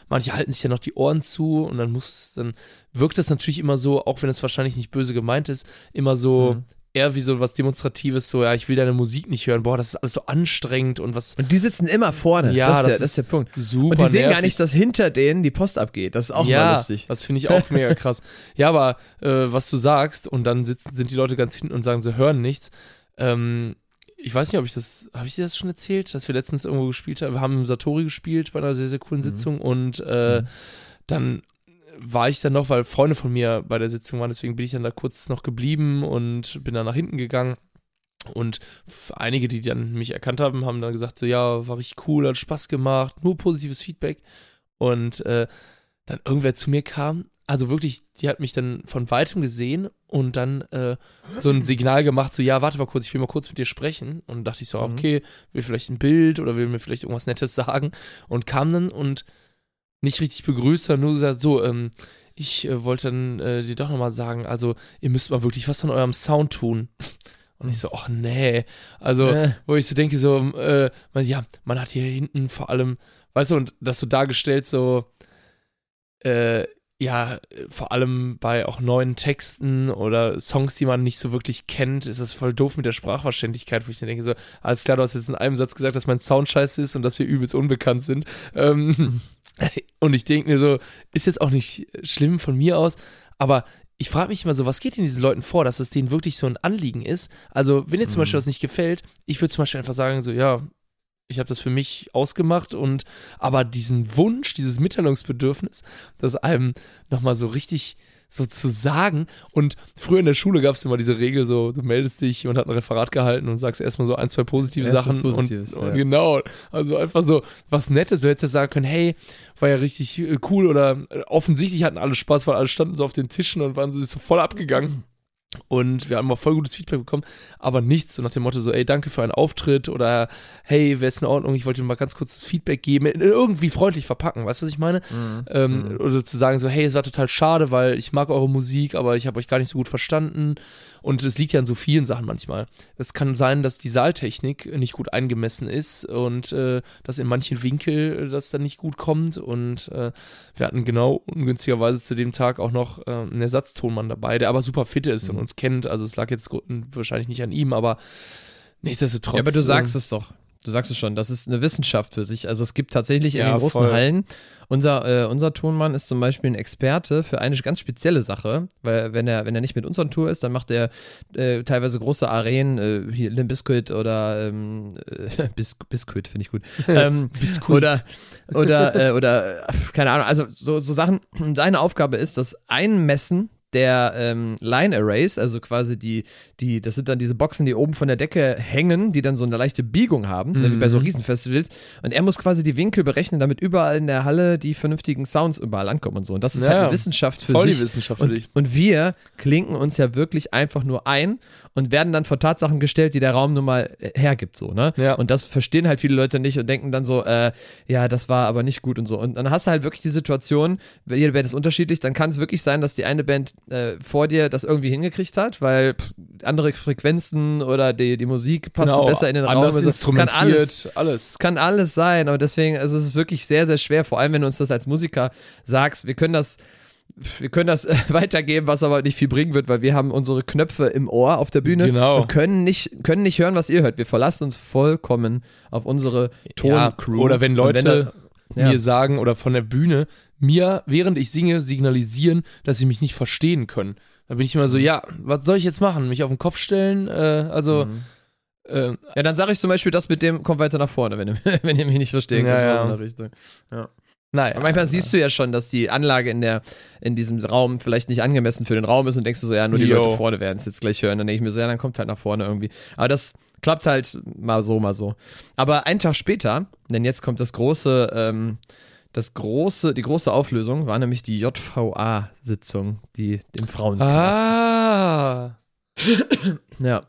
Manche halten sich ja noch die Ohren zu und dann muss, dann wirkt das natürlich immer so, auch wenn es wahrscheinlich nicht böse gemeint ist, immer so. Mhm. Eher wie so was Demonstratives, so, ja, ich will deine Musik nicht hören, boah, das ist alles so anstrengend und was Und die sitzen immer vorne. Ja, das, ist das der, das ist der Punkt. super Und die sehen gar nervig. nicht, dass hinter denen die Post abgeht. Das ist auch ja, mal lustig. Das finde ich auch mega krass. Ja, aber äh, was du sagst, und dann sitzen, sind die Leute ganz hinten und sagen, sie hören nichts. Ähm, ich weiß nicht, ob ich das, habe ich dir das schon erzählt, dass wir letztens irgendwo gespielt haben. Wir haben im Satori gespielt bei einer sehr, sehr coolen Sitzung und äh, Mhm. dann war ich dann noch, weil Freunde von mir bei der Sitzung waren, deswegen bin ich dann da kurz noch geblieben und bin dann nach hinten gegangen. Und einige, die dann mich erkannt haben, haben dann gesagt, so ja, war richtig cool, hat Spaß gemacht, nur positives Feedback. Und äh, dann irgendwer zu mir kam, also wirklich, die hat mich dann von weitem gesehen und dann äh, so ein Signal gemacht, so ja, warte mal kurz, ich will mal kurz mit dir sprechen. Und dachte ich so, Mhm. okay, will vielleicht ein Bild oder will mir vielleicht irgendwas Nettes sagen. Und kam dann und nicht richtig begrüßt, sondern nur gesagt, so, ähm, ich äh, wollte dann äh, dir doch nochmal sagen, also ihr müsst mal wirklich was an eurem Sound tun. Und ich so, ach nee. Also, Äh. wo ich so denke, so, äh, man, ja, man hat hier hinten vor allem, weißt du, und das so dargestellt, so, äh, ja, vor allem bei auch neuen Texten oder Songs, die man nicht so wirklich kennt, ist das voll doof mit der Sprachverständlichkeit, wo ich dann denke, so, alles klar, du hast jetzt in einem Satz gesagt, dass mein Sound scheiße ist und dass wir übelst unbekannt sind. Ähm, und ich denke mir so, ist jetzt auch nicht schlimm von mir aus, aber ich frage mich immer so, was geht in diesen Leuten vor, dass es denen wirklich so ein Anliegen ist? Also, wenn dir zum Mhm. Beispiel was nicht gefällt, ich würde zum Beispiel einfach sagen, so, ja, ich habe das für mich ausgemacht und aber diesen Wunsch, dieses Mitteilungsbedürfnis, das einem nochmal so richtig so zu sagen. Und früher in der Schule gab es immer diese Regel, so, du meldest dich und hat ein Referat gehalten und sagst erstmal so ein, zwei positive Erst Sachen. Positives, und, und ja. genau, also einfach so was Nettes. Du hättest ja sagen können, hey, war ja richtig äh, cool oder äh, offensichtlich hatten alle Spaß, weil alle standen so auf den Tischen und waren so voll abgegangen. Und wir haben auch voll gutes Feedback bekommen, aber nichts so nach dem Motto so, ey, danke für einen Auftritt oder hey, wäre es in Ordnung, ich wollte dir mal ganz kurz das Feedback geben, irgendwie freundlich verpacken, weißt du, was ich meine? Ähm, Oder zu sagen so, hey, es war total schade, weil ich mag eure Musik, aber ich habe euch gar nicht so gut verstanden. Und es liegt ja an so vielen Sachen manchmal. Es kann sein, dass die Saaltechnik nicht gut eingemessen ist und äh, dass in manchen Winkel das dann nicht gut kommt. Und äh, wir hatten genau ungünstigerweise zu dem Tag auch noch äh, einen Ersatztonmann dabei, der aber super fit ist und uns kennt. Also es lag jetzt wahrscheinlich nicht an ihm, aber nichtsdestotrotz. Ja, aber du ähm, sagst es doch. Du sagst es schon, das ist eine Wissenschaft für sich. Also es gibt tatsächlich in Ja, den großen voll. Hallen, unser, äh, unser Tonmann ist zum Beispiel ein Experte für eine ganz spezielle Sache, weil wenn er, wenn er nicht mit uns on Tour ist, dann macht er äh, teilweise große Arenen, äh, hier Limp Bizkit oder ähm, äh, Bis Biscuit, finde ich gut. ähm, Biskuit. Oder, oder, äh, oder, äh, keine Ahnung, also so, so Sachen. Seine Aufgabe ist, das Einmessen der ähm, Line Arrays, also quasi die, die, das sind dann diese Boxen, die oben von der Decke hängen, die dann so eine leichte Biegung haben, ne, wie bei so Mhm. Riesenfestivals. Und er muss quasi die Winkel berechnen, damit überall in der Halle die vernünftigen Sounds überall ankommen und so. Und das ist Ja, halt ja. eine Wissenschaft für Voll sich. die Wissenschaft für und, dich. und wir klinken uns ja wirklich einfach nur ein und werden dann vor Tatsachen gestellt, die der Raum nun mal äh, hergibt, so, ne? Ja. Und das verstehen halt viele Leute nicht und denken dann so, äh, ja, das war aber nicht gut und so. Und dann hast du halt wirklich die Situation, weil jede Band ist unterschiedlich, dann kann es wirklich sein, dass die eine Band äh, vor dir das irgendwie hingekriegt hat, weil pff, andere Frequenzen oder die, die Musik passt besser in den Raum. Genau, anders Also, instrumentiert, alles, alles. es kann alles sein, aber deswegen also es ist es wirklich sehr, sehr schwer, vor allem wenn du uns das als Musiker sagst, wir können das wir können das äh, weitergeben, was aber nicht viel bringen wird, weil wir haben unsere Knöpfe im Ohr auf der Bühne Genau. und können nicht, können nicht hören, was ihr hört. Wir verlassen uns vollkommen auf unsere Ja, Toncrew. oder wenn Leute da- ja. mir sagen oder von der Bühne mir, während ich singe, signalisieren, dass sie mich nicht verstehen können. Da bin ich immer so, Mhm. ja, was soll ich jetzt machen? Mich auf den Kopf stellen? Äh, also, Mhm. äh, Ja, dann sage ich zum Beispiel das mit dem, kommt weiter nach vorne, wenn ihr, wenn ihr mich nicht verstehen Ja, könnt, ja. so in der Richtung. Aber manchmal siehst du ja schon, dass die Anlage in, der, in diesem Raum vielleicht nicht angemessen für den Raum ist und denkst du so, ja, nur die Jo. Leute vorne werden es jetzt gleich hören. Dann denke ich mir so, ja, dann kommt halt nach vorne irgendwie. Aber das klappt halt mal so, mal so. Aber einen Tag später, denn jetzt kommt das große, ähm, das große, die große Auflösung, war nämlich die JVA-Sitzung, die im Frauenknast. Ah. Ja.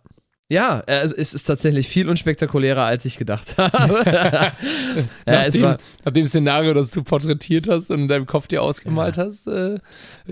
Ja, äh, es ist tatsächlich viel unspektakulärer, als ich gedacht habe. ja, nach, es dem, war, nach dem Szenario, das du porträtiert hast und in deinem Kopf dir ausgemalt hast, äh,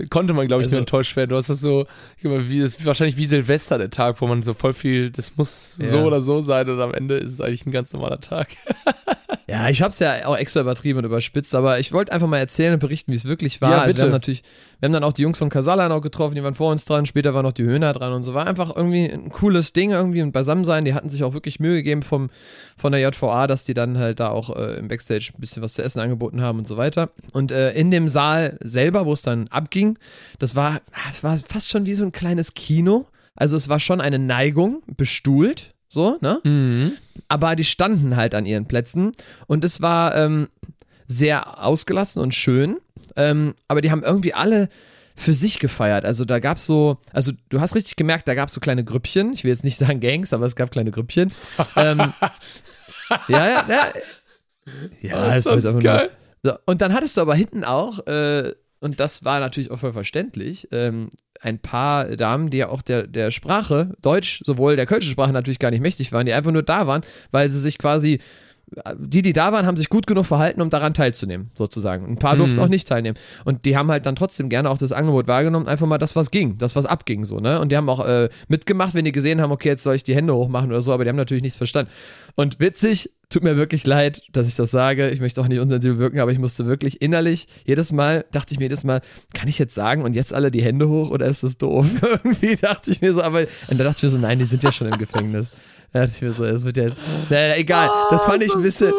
konnte man, glaube ich, Also- nur enttäuscht werden. Du hast das so, guck mal, wie, das ist wahrscheinlich wie Silvester der Tag, wo man so voll viel, das muss Ja. so oder so sein und am Ende ist es eigentlich ein ganz normaler Tag. Ja, ich habe es ja auch extra übertrieben und überspitzt, aber ich wollte einfach mal erzählen und berichten, wie es wirklich war. Ja, Also wir bitte. haben natürlich, wir haben dann auch die Jungs von Casala noch getroffen, die waren vor uns dran, später war noch die Höhner dran und so. War einfach irgendwie ein cooles Ding irgendwie und beisammen sein. Die hatten sich auch wirklich Mühe gegeben vom, von der JVA, dass die dann halt da auch äh, im Backstage ein bisschen was zu essen angeboten haben und so weiter. Und äh, in dem Saal selber, wo es dann abging, das war, das war fast schon wie so ein kleines Kino. Also es war schon eine Neigung, bestuhlt, so, ne? Mhm. aber die standen halt an ihren Plätzen und es war ähm, sehr ausgelassen und schön, ähm, aber die haben irgendwie alle für sich gefeiert. Also da gab es so, also du hast richtig gemerkt, da gab es so kleine Grüppchen. Ich will jetzt nicht sagen Gangs, aber es gab kleine Grüppchen. ähm, ja, ja, ja. Ja, das war jetzt ist einfach geil. nur- so, und dann hattest du aber hinten auch, äh, und das war natürlich auch voll verständlich, ähm, ein paar Damen, die ja auch der, der Sprache, Deutsch, sowohl der kölschen Sprache natürlich gar nicht mächtig waren, die einfach nur da waren, weil sie sich quasi, die, die da waren, haben sich gut genug verhalten, um daran teilzunehmen, sozusagen. Ein paar durften Mhm. auch nicht teilnehmen. Und die haben halt dann trotzdem gerne auch das Angebot wahrgenommen, einfach mal das, was ging, das, was abging, so, ne? Und die haben auch äh, mitgemacht, wenn die gesehen haben, okay, jetzt soll ich die Hände hochmachen oder so, aber die haben natürlich nichts verstanden. Und witzig, tut mir wirklich leid, dass ich das sage. Ich möchte auch nicht unsensibel wirken, aber ich musste wirklich innerlich, jedes Mal, dachte ich mir jedes Mal, kann ich jetzt sagen und jetzt alle die Hände hoch oder ist das doof? Irgendwie dachte ich mir so, aber und da dachte ich mir so, nein, die sind ja schon im Gefängnis. Da dachte ich mir so, es wird ja jetzt, naja, egal. Das fand ich ein bisschen,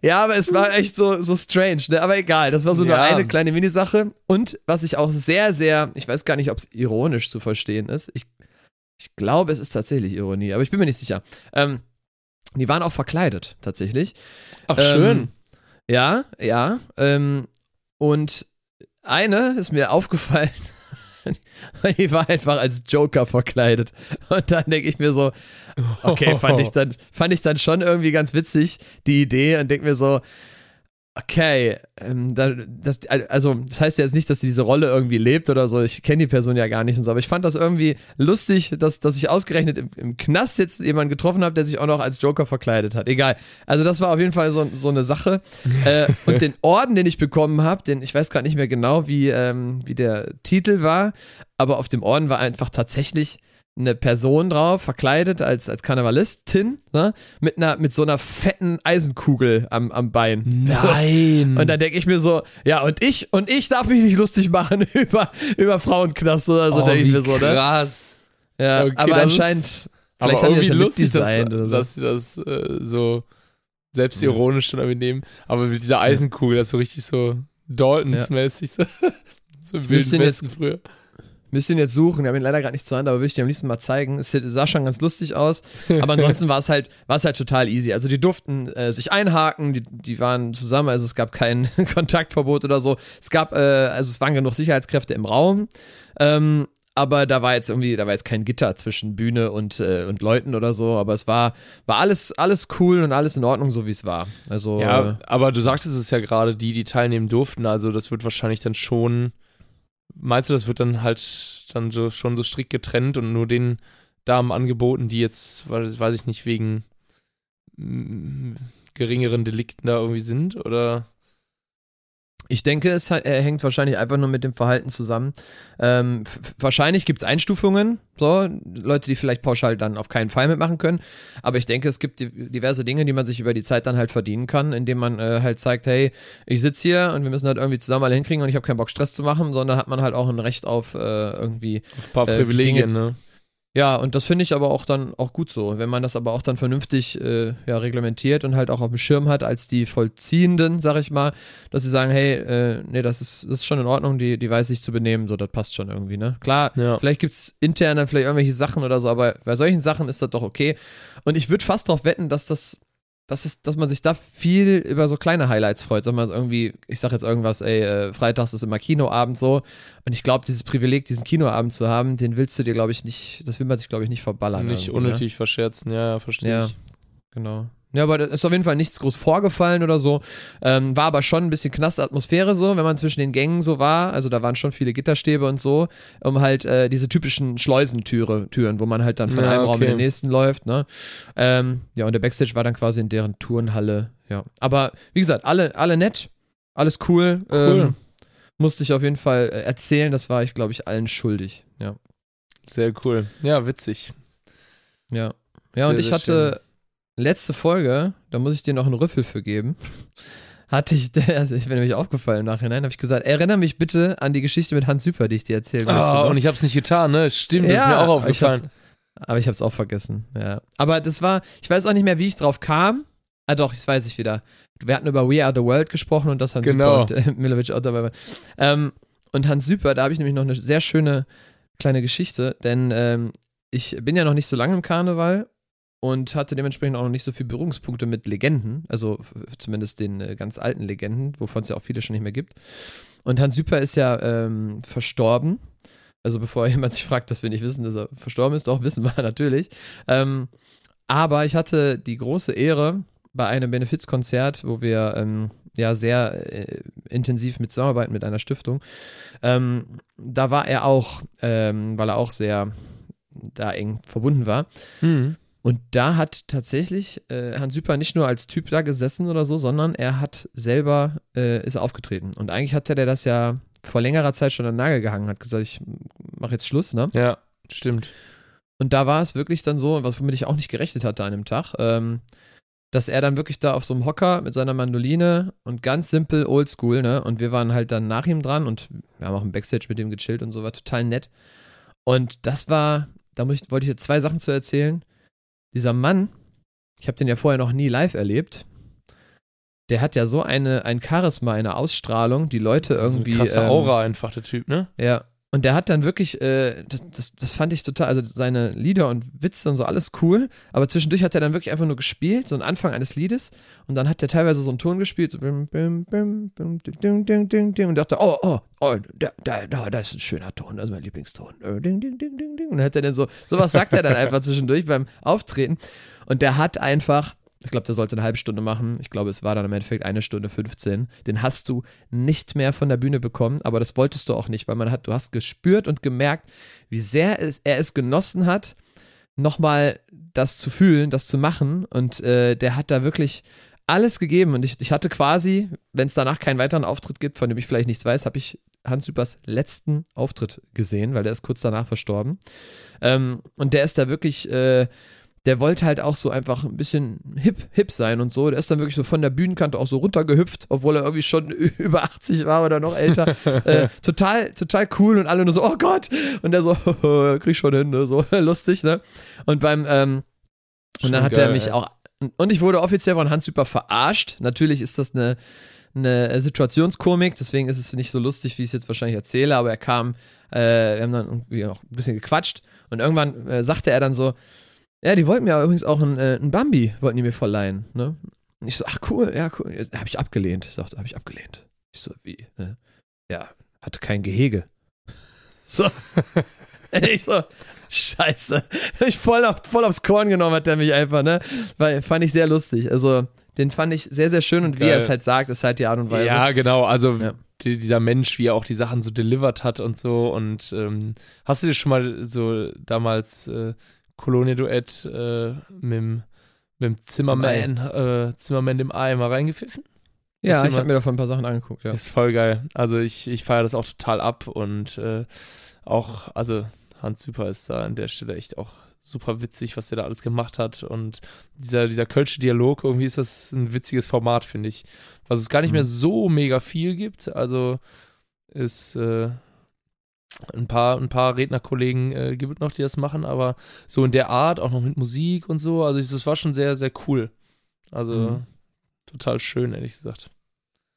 ja, aber es war echt so, so strange, ne? Aber egal, das war so nur Ja. eine kleine Minisache. Und was ich auch sehr, sehr, ich weiß gar nicht, ob es ironisch zu verstehen ist. Ich, ich glaube, es ist tatsächlich Ironie, aber ich bin mir nicht sicher. Ähm, die waren auch verkleidet, tatsächlich. Ach, schön. Ähm, ja, ja. Ähm, und eine ist mir aufgefallen, die war einfach als Joker verkleidet. Und dann denke ich mir so, okay, fand ich dann, fand ich dann schon irgendwie ganz witzig, die Idee, und denke mir so, okay, ähm, da, das, also das heißt ja jetzt nicht, dass sie diese Rolle irgendwie lebt oder so. Ich kenne die Person ja gar nicht und so, aber ich fand das irgendwie lustig, dass, dass ich ausgerechnet im, im Knast jetzt jemanden getroffen habe, der sich auch noch als Joker verkleidet hat. Egal. Also das war auf jeden Fall so, so eine Sache. äh, und den Orden, den ich bekommen habe, den ich weiß gerade nicht mehr genau, wie, ähm, wie der Titel war, aber auf dem Orden war einfach tatsächlich eine Person drauf, verkleidet als, als Karnevalistin, ne? mit, einer, mit so einer fetten Eisenkugel am, am Bein. Nein. Und dann denke ich mir so, ja, und ich, und ich darf mich nicht lustig machen über, über Frauenknast oder so, oh, denke ich mir so, ne? krass. Ja, Okay, aber ist- anscheinend, Aber vielleicht haben die das irgendwie ja lustig, dass, so. dass sie das äh, so selbstironisch dann irgendwie nehmen. Aber mit dieser Eisenkugel, das ist so richtig so Daltons-mäßig. So, so im Wilden Westen früher. Müsst ihn jetzt suchen, wir haben ihn leider gerade nicht zur Hand, aber würde ich dir am liebsten mal zeigen. Es sah schon ganz lustig aus, aber ansonsten war es halt, war es halt total easy. Also die durften äh, sich einhaken, die, die waren zusammen, also es gab kein Kontaktverbot oder so. Es gab, äh, also es waren genug Sicherheitskräfte im Raum. Ähm, aber da war jetzt irgendwie, da war jetzt kein Gitter zwischen Bühne und, äh, und Leuten oder so, aber es war, war alles, alles cool und alles in Ordnung, so wie es war. Also, Ja, äh, aber du sagtest es ja gerade, die, die teilnehmen durften, also das wird wahrscheinlich dann schon, meinst du, das wird dann halt dann so, schon so strikt getrennt und nur den Damen angeboten, die jetzt, weiß ich nicht, wegen mm, geringeren Delikten da irgendwie sind, oder? Ich denke, es äh, hängt wahrscheinlich einfach nur mit dem Verhalten zusammen. Ähm, wahrscheinlich gibt es Einstufungen, so, Leute, die vielleicht pauschal dann auf keinen Fall mitmachen können. Aber ich denke, es gibt di- diverse Dinge, die man sich über die Zeit dann halt verdienen kann, indem man äh, halt zeigt, hey, ich sitze hier und wir müssen halt irgendwie zusammen alle hinkriegen und ich habe keinen Bock, Stress zu machen, sondern hat man halt auch ein Recht auf äh, irgendwie Auf ein paar Äh, Privilegien, ne? Ja, und das finde ich aber auch dann auch gut so, wenn man das aber auch dann vernünftig äh, ja, reglementiert und halt auch auf dem Schirm hat als die Vollziehenden, sag ich mal, dass sie sagen, hey, äh, nee, das ist, das ist schon in Ordnung, die, die weiß sich zu benehmen, so, das passt schon irgendwie, ne? Klar, Ja. vielleicht gibt es intern dann vielleicht irgendwelche Sachen oder so, aber bei solchen Sachen ist das doch okay. Und ich würde fast darauf wetten, dass das, dass, es, dass man sich da viel über so kleine Highlights freut. Sag mal, irgendwie, ich sag jetzt irgendwas, ey, äh, freitags ist immer Kinoabend so. Und ich glaube, dieses Privileg, diesen Kinoabend zu haben, den willst du dir, glaube ich, nicht, das will man sich, glaube ich, nicht verballern. Nicht ne? unnötig verscherzen, ja, ja, verstehe Ja. ich. Genau. Ja, aber da ist auf jeden Fall nichts groß vorgefallen oder so. Ähm, war aber schon ein bisschen Knastatmosphäre so, wenn man zwischen den Gängen so war. Also da waren schon viele Gitterstäbe und so, um halt äh, diese typischen Schleusentüre, Türen, wo man halt dann von Ja, einem Raum in den nächsten läuft, ne? Ähm, ja, und der Backstage war dann quasi in deren Turnhalle, ja. Aber wie gesagt, alle, alle nett, alles cool. Cool. Ähm, musste ich auf jeden Fall äh, erzählen, das war ich, glaube ich, allen schuldig, ja. Sehr cool. Ja, witzig. Ja. Ja, Sehr, und ich hatte letzte Folge, da muss ich dir noch einen Rüffel für geben. Hatte ich, also ich bin nämlich aufgefallen im Nachhinein, habe ich gesagt, erinnere mich bitte an die Geschichte mit Hans Süper, die ich dir erzählen möchte. Ah, ne? und ich hab's nicht getan, ne? Stimmt, das ist mir auch aufgefallen. aber ich habe es auch vergessen, ja. Aber das war, ich weiß auch nicht mehr, wie ich drauf kam. Ah doch, das weiß ich wieder. Wir hatten über We Are the World gesprochen und das Hans Genau. Süper und äh, Milovic auch dabei war. Ähm, und Hans Süper, da habe ich nämlich noch eine sehr schöne kleine Geschichte, denn ähm, ich bin ja noch nicht so lange im Karneval und hatte dementsprechend auch noch nicht so viele Berührungspunkte mit Legenden, also zumindest den äh, ganz alten Legenden, wovon es ja auch viele schon nicht mehr gibt. Und Hans Süper ist ja ähm, verstorben. Also bevor jemand sich fragt, dass wir nicht wissen, dass er verstorben ist, doch wissen wir natürlich. Ähm, aber ich hatte die große Ehre, bei einem Benefizkonzert, wo wir ähm, ja sehr äh, intensiv mit zusammenarbeiten mit einer Stiftung, ähm, da war er auch, ähm, weil er auch sehr da eng verbunden war. Hm. Und da hat tatsächlich äh, Hans Süper nicht nur als Typ da gesessen oder so, sondern er hat selber, äh, ist er aufgetreten. Und eigentlich hatte der das ja vor längerer Zeit schon an den Nagel gehangen, hat gesagt, ich mache jetzt Schluss, ne? Ja, stimmt. Und da war es wirklich dann so, was womit ich auch nicht gerechnet hatte an dem Tag, ähm, dass er dann wirklich da auf so einem Hocker mit seiner Mandoline und ganz simpel oldschool, ne? Und wir waren halt dann nach ihm dran und wir haben auch im Backstage mit ihm gechillt und so, war total nett. Und das war, da ich, wollte ich jetzt zwei Sachen zu erzählen. Dieser Mann, ich habe den ja vorher noch nie live erlebt, der hat ja so eine, ein Charisma, eine Ausstrahlung, die Leute irgendwie. so eine krasse ähm, Aura einfach, der Typ, ne? ja. Und der hat dann wirklich, äh, das, das, das fand ich total, also seine Lieder und Witze und so, alles cool, aber zwischendurch hat er dann wirklich einfach nur gespielt, so ein Anfang eines Liedes und dann hat er teilweise so einen Ton gespielt, so bim, bim, bim, bim, ding, ding, ding, ding, und dachte, oh, oh, oh, da, da, da, das ist ein schöner Ton, das ist mein Lieblingston. Äh, Ding, ding, ding, ding, ding. Und dann hat er dann so, sowas sagt er dann einfach zwischendurch beim Auftreten und der hat einfach, ich glaube, der sollte eine halbe Stunde machen. Ich glaube, es war dann im Endeffekt eine Stunde 15. Den hast du nicht mehr von der Bühne bekommen, aber das wolltest du auch nicht, weil man hat, du hast gespürt und gemerkt, wie sehr es, er es genossen hat, nochmal das zu fühlen, das zu machen. Und äh, der hat da wirklich alles gegeben. Und ich, ich hatte quasi, wenn es danach keinen weiteren Auftritt gibt, von dem ich vielleicht nichts weiß, habe ich Hans Süpers letzten Auftritt gesehen, weil der ist kurz danach verstorben. Ähm, und der ist da wirklich. Äh, der wollte halt auch so einfach ein bisschen hip, hip sein und so. Der ist dann wirklich so von der Bühnenkante auch so runtergehüpft, obwohl er irgendwie schon über 80 war oder noch älter. äh, total, total cool und alle nur so, oh Gott! Und der so, krieg schon hin, ne? so lustig, ne? Und beim, ähm, und dann hat geil, er mich ey. auch, und ich wurde offiziell von Hans Super verarscht. Natürlich ist das eine, eine Situationskomik, deswegen ist es nicht so lustig, wie ich es jetzt wahrscheinlich erzähle, aber er kam, äh, wir haben dann irgendwie noch ein bisschen gequatscht und irgendwann äh, sagte er dann so, ja, die wollten mir übrigens auch ein, äh, ein Bambi, wollten die mir verleihen, ne? Und ich so, ach cool, ja, cool. Habe ich abgelehnt. Sagte, habe ich abgelehnt. Ich so, wie? Ne? Ja, hatte kein Gehege. So. ich so, scheiße. Ich voll, auf, voll aufs Korn genommen hat der mich einfach, ne? Weil fand ich sehr lustig. Also, den fand ich sehr, sehr schön und wie Geil. er es halt sagt, ist halt die Art und Weise. Ja, genau. Also Ja. die, dieser Mensch, wie er auch die Sachen so delivered hat und so. Und ähm, hast du dir schon mal so damals äh, Kolonie-Duett äh, mit, dem- mit dem Zimmerman, äh, Zimmerman dem Ei mal reingepfiffen? Ja, ich habe mir davon ein paar Sachen angeguckt, ja. Ist voll geil. Also ich, ich feiere das auch total ab und äh, auch, also Hans Super ist da an der Stelle echt auch super witzig, was der da alles gemacht hat. Und dieser, dieser Kölsche Dialog, irgendwie ist das ein witziges Format, finde ich. Was es gar nicht Mhm. mehr so mega viel gibt. Also ist äh, ein paar, ein paar Rednerkollegen äh, gibt es noch, die das machen, aber so in der Art, auch noch mit Musik und so. Also ich- das war schon sehr, sehr cool. Also Mhm. total schön, ehrlich gesagt.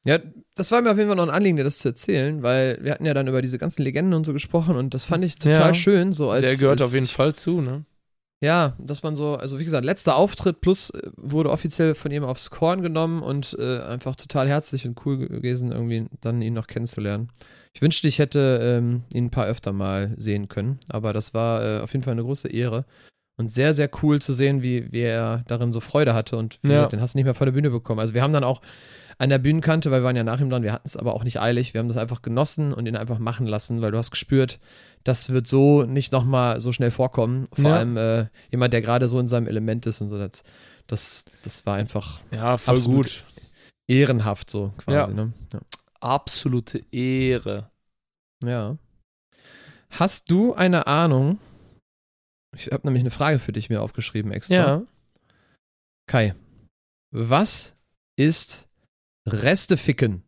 Ja, das war mir auf jeden Fall noch ein Anliegen, dir das zu erzählen, weil wir hatten ja dann über diese ganzen Legenden und so gesprochen und das fand ich total Ja, schön, so als der gehört als, auf jeden Fall zu, ne? Ja, dass man so, also wie gesagt, letzter Auftritt plus äh, wurde offiziell von ihm aufs Korn genommen und äh, einfach total herzlich und cool gewesen, irgendwie dann ihn noch kennenzulernen. Ich wünschte, ich hätte ähm, ihn ein paar öfter mal sehen können, aber das war äh, auf jeden Fall eine große Ehre und sehr, sehr cool zu sehen, wie, wie er darin so Freude hatte und wie Ja. gesagt, den hast du nicht mehr vor der Bühne bekommen. Also wir haben dann auch an der Bühnenkante, weil wir waren ja nach ihm dran, wir hatten es aber auch nicht eilig, wir haben das einfach genossen und ihn einfach machen lassen, weil du hast gespürt, das wird so nicht nochmal so schnell vorkommen. Vor Ja. allem äh, jemand, der gerade so in seinem Element ist und so. Das, das, das war einfach Ja, voll gut. ehrenhaft so quasi. Ja. Ne? Ja. Absolute Ehre. ja. Hast du eine Ahnung? Ich habe nämlich eine Frage für dich mir aufgeschrieben extra. Ja. Kai, was ist Resteficken?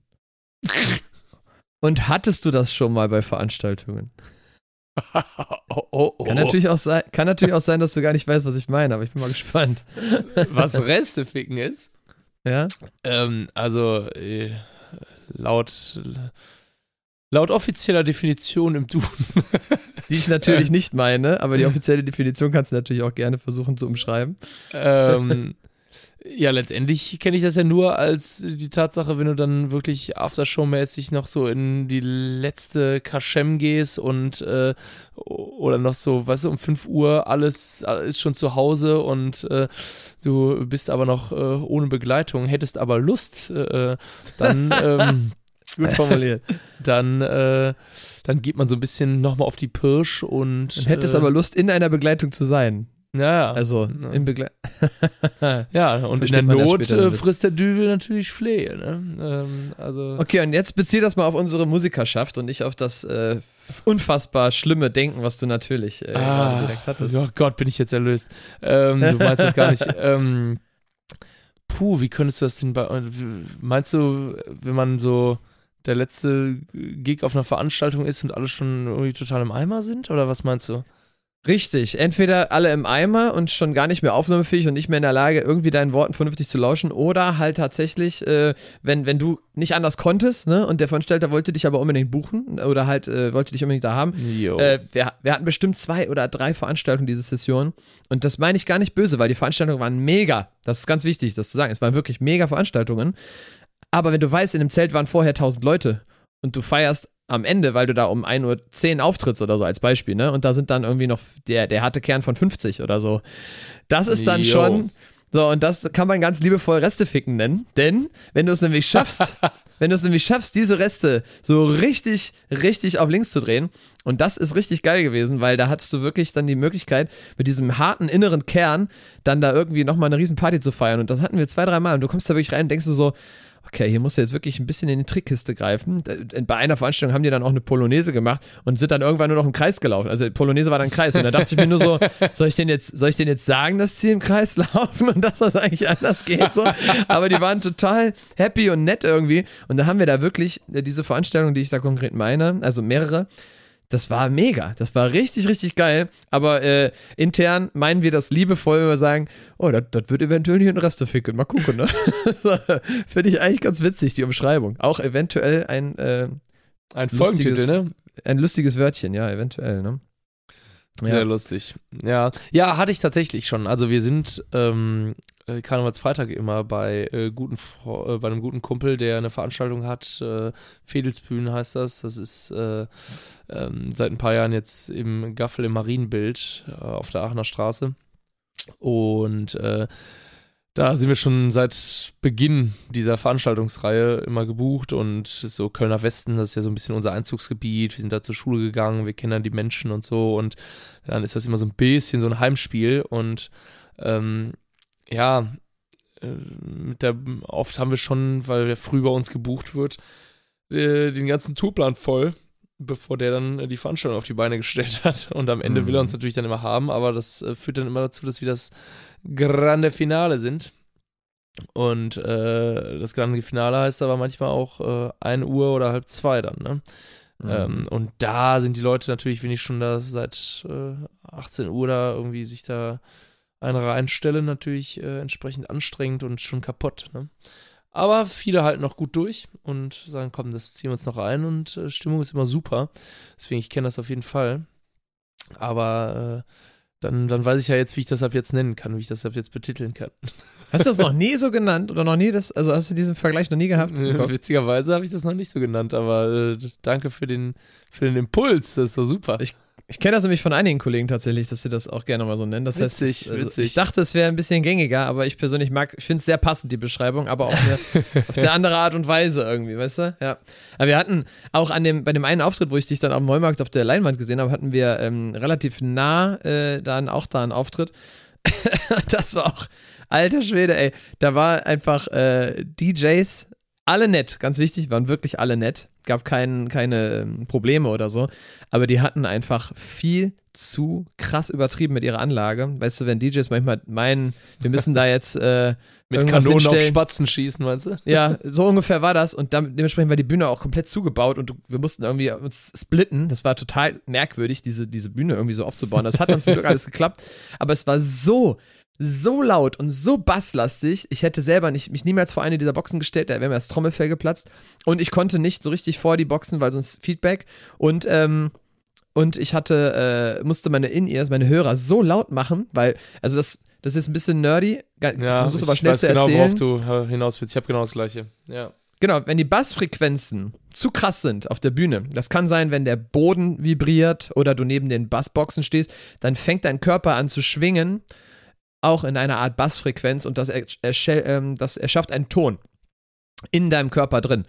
Und hattest du das schon mal bei Veranstaltungen? oh, oh, oh. Kann, natürlich auch sein, kann natürlich auch sein, dass du gar nicht weißt, was ich meine, aber ich bin mal gespannt. Was Resteficken ist? Ja? Ähm, also, äh, laut, laut offizieller Definition im Duden. Die ich natürlich nicht meine, aber die offizielle Definition kannst du natürlich auch gerne versuchen zu umschreiben. ähm, ja, letztendlich kenne ich das ja nur als die Tatsache, wenn du dann wirklich Aftershow-mäßig noch so in die letzte Kaschem gehst und äh, oder noch so, weißt du, um 5 Uhr alles ist schon zu Hause und äh, du bist aber noch äh, ohne Begleitung, hättest aber Lust, äh, dann ähm, Gut formuliert. dann, äh, dann geht man so ein bisschen nochmal auf die Pirsch und. Und hättest äh, aber Lust, in einer Begleitung zu sein. Ja, ja. Also, Ja. in Begleitung. ja, und in Versteht der man erst Not äh, frisst der Düvel natürlich Flehe. Ne? Ähm, also. Okay, und jetzt bezieh das mal auf unsere Musikerschaft und nicht auf das äh, unfassbar schlimme Denken, was du natürlich äh, gerade direkt hattest. Oh Gott, bin ich jetzt erlöst. Ähm, du meinst das gar nicht. Ähm, puh, wie könntest du das denn bei. Meinst du, wenn man so der letzte Gig auf einer Veranstaltung ist und alle schon irgendwie total im Eimer sind? Oder was meinst du? Richtig, entweder alle im Eimer und schon gar nicht mehr aufnahmefähig und nicht mehr in der Lage, irgendwie deinen Worten vernünftig zu lauschen, oder halt tatsächlich, äh, wenn, wenn du nicht anders konntest, ne, und der Veranstalter wollte dich aber unbedingt buchen oder halt äh, wollte dich unbedingt da haben. Äh, wir, wir hatten bestimmt zwei oder drei Veranstaltungen diese Session und das meine ich gar nicht böse, weil die Veranstaltungen waren mega. Das ist ganz wichtig, das zu sagen. Es waren wirklich mega Veranstaltungen. Aber wenn du weißt, in dem Zelt waren vorher 1000 Leute und du feierst am Ende, weil du da um 1.10 Uhr auftrittst oder so als Beispiel, ne? Und da sind dann irgendwie noch der, der harte Kern von 50 oder so. Das ist dann Jo. schon. So, und das kann man ganz liebevoll Resteficken nennen. Denn wenn du es nämlich schaffst, wenn du es nämlich schaffst, diese Reste so richtig, richtig auf links zu drehen, und das ist richtig geil gewesen, weil da hattest du wirklich dann die Möglichkeit, mit diesem harten inneren Kern dann da irgendwie nochmal eine riesen Party zu feiern. Und das hatten wir zwei, drei Mal. Und du kommst da wirklich rein und denkst du so, okay, hier musst du jetzt wirklich ein bisschen in die Trickkiste greifen. Bei einer Veranstaltung haben die dann auch eine Polonaise gemacht und sind dann irgendwann nur noch im Kreis gelaufen. Also Polonaise war dann Kreis. Und da dachte ich mir nur so, soll ich denn jetzt, soll ich denn jetzt sagen, dass sie im Kreis laufen und dass das eigentlich anders geht? So? Aber die waren total happy und nett irgendwie. Und da haben wir da wirklich äh, diese Veranstaltung, die ich da konkret meine, also mehrere, das war mega. Das war richtig, richtig geil. Aber äh, intern meinen wir das liebevoll, wenn wir sagen, oh, das wird eventuell hier ein Reste ficken. Mal gucken, ne? Finde ich eigentlich ganz witzig, die Umschreibung. Auch eventuell ein, äh, Ein Folgentitel, ne? ein lustiges Wörtchen, ja, eventuell, ne? Sehr Ja. lustig. Ja. ja, hatte ich tatsächlich schon. Also wir sind ähm, äh, Karnevalsfreitag immer bei, äh, guten, äh, bei einem guten Kumpel, der eine Veranstaltung hat. Äh, Fedelsbühnen heißt das. Das ist äh, ähm, seit ein paar Jahren jetzt im Gaffel im Marienbild äh, auf der Aachener Straße. Und äh, da sind wir schon seit Beginn dieser Veranstaltungsreihe immer gebucht und so Kölner Westen, das ist ja so ein bisschen unser Einzugsgebiet. Wir sind da zur Schule gegangen, wir kennen dann die Menschen und so und dann ist das immer so ein bisschen so ein Heimspiel und ähm, ja, äh, mit der, oft haben wir schon, weil früh bei uns gebucht wird, äh, den ganzen Tourplan voll, bevor der dann die Veranstaltung auf die Beine gestellt hat. Und am Ende mhm. will er uns mhm. natürlich dann immer haben, aber das äh, führt dann immer dazu, dass wir das grande Finale sind. Und äh, das grande Finale heißt aber manchmal auch äh, 1 Uhr oder halb zwei dann, ne? Mhm. Ähm, und da sind die Leute natürlich, wenn ich schon da seit äh, 18 Uhr da irgendwie sich da eine reinstelle, natürlich äh, entsprechend anstrengend und schon kaputt. Ne? Aber viele halten noch gut durch und sagen, komm, das ziehen wir uns noch ein und äh, Stimmung ist immer super. Deswegen, ich kenne das auf jeden Fall. Aber äh, dann, dann weiß ich ja jetzt, wie ich das ab jetzt nennen kann, wie ich das ab jetzt betiteln kann. Hast du das noch nie so genannt oder noch nie das, also hast du diesen Vergleich noch nie gehabt? Witzigerweise habe ich das noch nicht so genannt, aber äh, danke für den, für den Impuls, das ist so super. Ich ich kenne das nämlich von einigen Kollegen tatsächlich, dass sie das auch gerne mal so nennen. Das witzig, heißt, es, also, ich dachte, es wäre ein bisschen gängiger, aber ich persönlich mag, ich finde es sehr passend, die Beschreibung, aber auf eine, auf eine andere Art und Weise irgendwie, weißt du? Ja. Aber wir hatten auch an dem, bei dem einen Auftritt, wo ich dich dann am Neumarkt auf der Leinwand gesehen habe, hatten wir ähm, relativ nah äh, dann auch da einen Auftritt. das war auch, alter Schwede, ey. Da war einfach äh, DJs, alle nett, ganz wichtig, waren wirklich alle nett gab kein, keine ähm, Probleme oder so. Aber die hatten einfach viel zu krass übertrieben mit ihrer Anlage. Weißt du, wenn DJs manchmal meinen, wir müssen da jetzt äh, mit Kanonen hinstellen. auf Spatzen schießen, meinst du? Ja, so ungefähr war das. Und dann, dementsprechend war die Bühne auch komplett zugebaut und wir mussten irgendwie uns splitten. Das war total merkwürdig, diese, diese Bühne irgendwie so aufzubauen. Das hat dann zum Glück alles geklappt. Aber es war so so laut und so basslastig. Ich hätte selber nicht, mich niemals vor eine dieser Boxen gestellt, da wäre mir das Trommelfell geplatzt. Und ich konnte nicht so richtig vor die Boxen, weil sonst Feedback. Und, ähm, und ich hatte, äh, musste meine In-Ears, meine Hörer so laut machen, weil, also das, das ist ein bisschen nerdy. Ja, ich aber schnell weiß zu genau, worauf du hinaus willst. Ich habe genau das Gleiche. Ja. Genau, wenn die Bassfrequenzen zu krass sind auf der Bühne, das kann sein, wenn der Boden vibriert oder du neben den Bassboxen stehst, dann fängt dein Körper an zu schwingen auch in einer Art Bassfrequenz und das, ähm, das erschafft einen Ton in deinem Körper drin.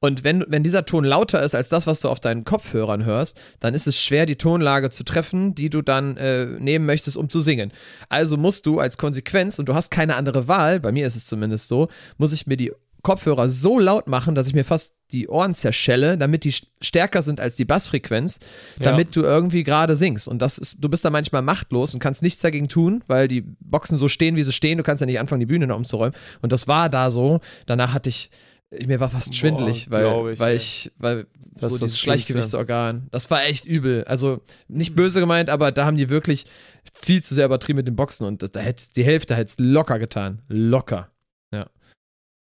Und wenn, wenn dieser Ton lauter ist als das, was du auf deinen Kopfhörern hörst, dann ist es schwer, die Tonlage zu treffen, die du dann äh, nehmen möchtest, um zu singen. Also musst du als Konsequenz, und du hast keine andere Wahl, bei mir ist es zumindest so, muss ich mir die Kopfhörer so laut machen, dass ich mir fast die Ohren zerschelle, damit die stärker sind als die Bassfrequenz, damit ja. du irgendwie gerade singst. Und das ist, du bist da manchmal machtlos und kannst nichts dagegen tun, weil die Boxen so stehen, wie sie stehen. Du kannst ja nicht anfangen, die Bühne noch umzuräumen. Und das war da so. Danach hatte ich, mir war fast schwindelig, Boah, weil, ich, weil ich, weil das so dieses Gleichgewichtsorgan, das war echt übel. Also nicht böse gemeint, aber da haben die wirklich viel zu sehr übertrieben mit den Boxen und da hätte die Hälfte hätte es locker getan. Locker.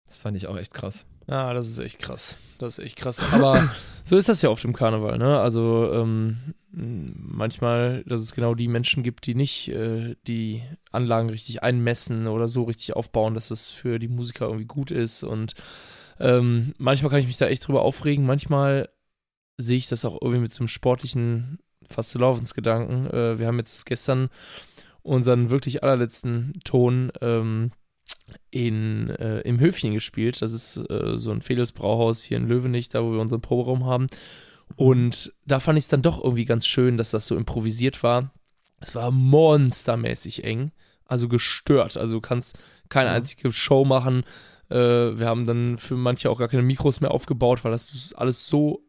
Das fand ich auch echt krass. Ja, das ist echt krass. Das ist echt krass. Aber so ist das ja oft im Karneval, ne? Also ähm, manchmal, dass es genau die Menschen gibt, die nicht äh, die Anlagen richtig einmessen oder so richtig aufbauen, dass das für die Musiker irgendwie gut ist. Und ähm, manchmal kann ich mich da echt drüber aufregen. Manchmal sehe ich das auch irgendwie mit so einem sportlichen Fastelovensgedanken. Äh, wir haben jetzt gestern unseren wirklich allerletzten Ton ähm, in, äh, im Höfchen gespielt. Das ist äh, so ein Fedelsbrauhaus hier in Löwenich, da wo wir unseren Proberaum haben. Und da fand ich es dann doch irgendwie ganz schön, dass das so improvisiert war. Es war monstermäßig eng, also gestört. Also du kannst keine einzige Show machen. Äh, wir haben dann für manche auch gar keine Mikros mehr aufgebaut, weil das alles so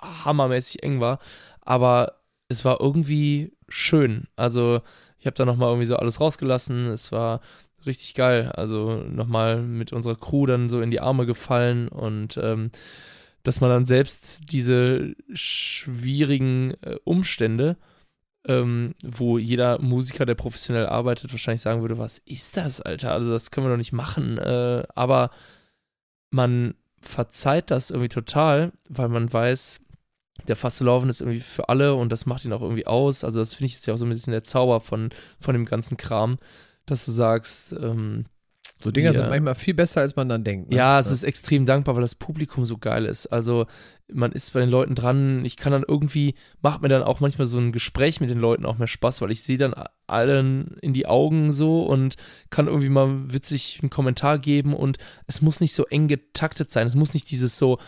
hammermäßig eng war. Aber es war irgendwie schön. Also ich habe da nochmal irgendwie so alles rausgelassen. Es war richtig geil. Also nochmal mit unserer Crew dann so in die Arme gefallen und ähm, dass man dann selbst diese schwierigen äh, Umstände, ähm, wo jeder Musiker, der professionell arbeitet, wahrscheinlich sagen würde, was ist das, Alter? Also das können wir doch nicht machen. Äh, aber man verzeiht das irgendwie total, weil man weiß, der Fasteloven ist irgendwie für alle und das macht ihn auch irgendwie aus. Also das finde ich ist ja auch so ein bisschen der Zauber von, von dem ganzen Kram, dass du sagst, ähm, So Dinger sind manchmal viel besser, als man dann denkt. Ne? Ja, es ist extrem dankbar, weil das Publikum so geil ist. Also man ist bei den Leuten dran. Ich kann dann irgendwie, macht mir dann auch manchmal so ein Gespräch mit den Leuten auch mehr Spaß, weil ich sehe dann allen in die Augen so und kann irgendwie mal witzig einen Kommentar geben und es muss nicht so eng getaktet sein. Es muss nicht dieses so,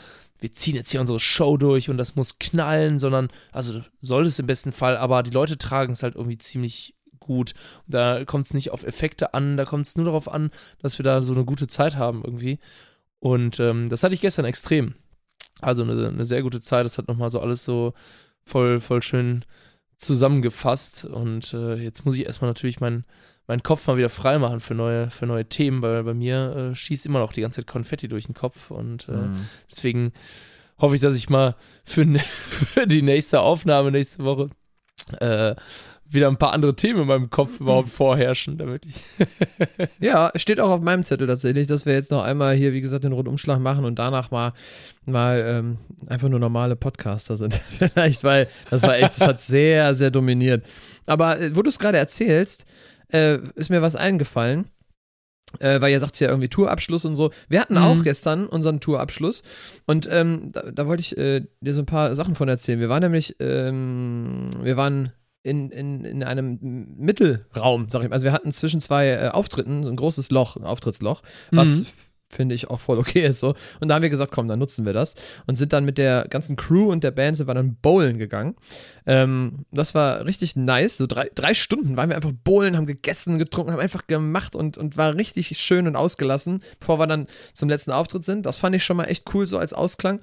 wir ziehen jetzt hier unsere Show durch und das muss knallen, sondern, also soll es im besten Fall, aber die Leute tragen es halt irgendwie ziemlich gut. Da kommt es nicht auf Effekte an, da kommt es nur darauf an, dass wir da so eine gute Zeit haben irgendwie. Und ähm, das hatte ich gestern extrem. Also eine, eine sehr gute Zeit. Das hat nochmal so alles so voll, voll schön zusammengefasst. Und äh, jetzt muss ich erstmal natürlich meinen meinen Kopf mal wieder freimachen für neue, für neue Themen, weil bei mir äh, schießt immer noch die ganze Zeit Konfetti durch den Kopf. Und äh, Mhm. deswegen hoffe ich, dass ich mal für, für die nächste Aufnahme nächste Woche äh, wieder ein paar andere Themen in meinem Kopf überhaupt vorherrschen, damit ich. Ja, steht auch auf meinem Zettel tatsächlich, dass wir jetzt noch einmal hier, wie gesagt, den Rundumschlag machen und danach mal, mal ähm, einfach nur normale Podcaster sind. Vielleicht, weil das war echt, das hat sehr, sehr dominiert. Aber äh, wo du es gerade erzählst, äh, ist mir was eingefallen. Äh, weil ihr sagt ja irgendwie Tourabschluss und so. Wir hatten Mhm. auch gestern unseren Tourabschluss und ähm, da, da wollte ich äh, dir so ein paar Sachen von erzählen. Wir waren nämlich, ähm, wir waren in, in, in einem Mittelraum, sag ich mal. Also wir hatten zwischen zwei äh, Auftritten so ein großes Loch, ein Auftrittsloch, was Mhm. finde ich auch voll okay ist so. Und da haben wir gesagt, komm, dann nutzen wir das und sind dann mit der ganzen Crew und der Band sind wir dann bowlen gegangen. Ähm, das war richtig nice. So drei, drei Stunden waren wir einfach bowlen, haben gegessen, getrunken, haben einfach gemacht und, und war richtig schön und ausgelassen, bevor wir dann zum letzten Auftritt sind. Das fand ich schon mal echt cool, so als Ausklang.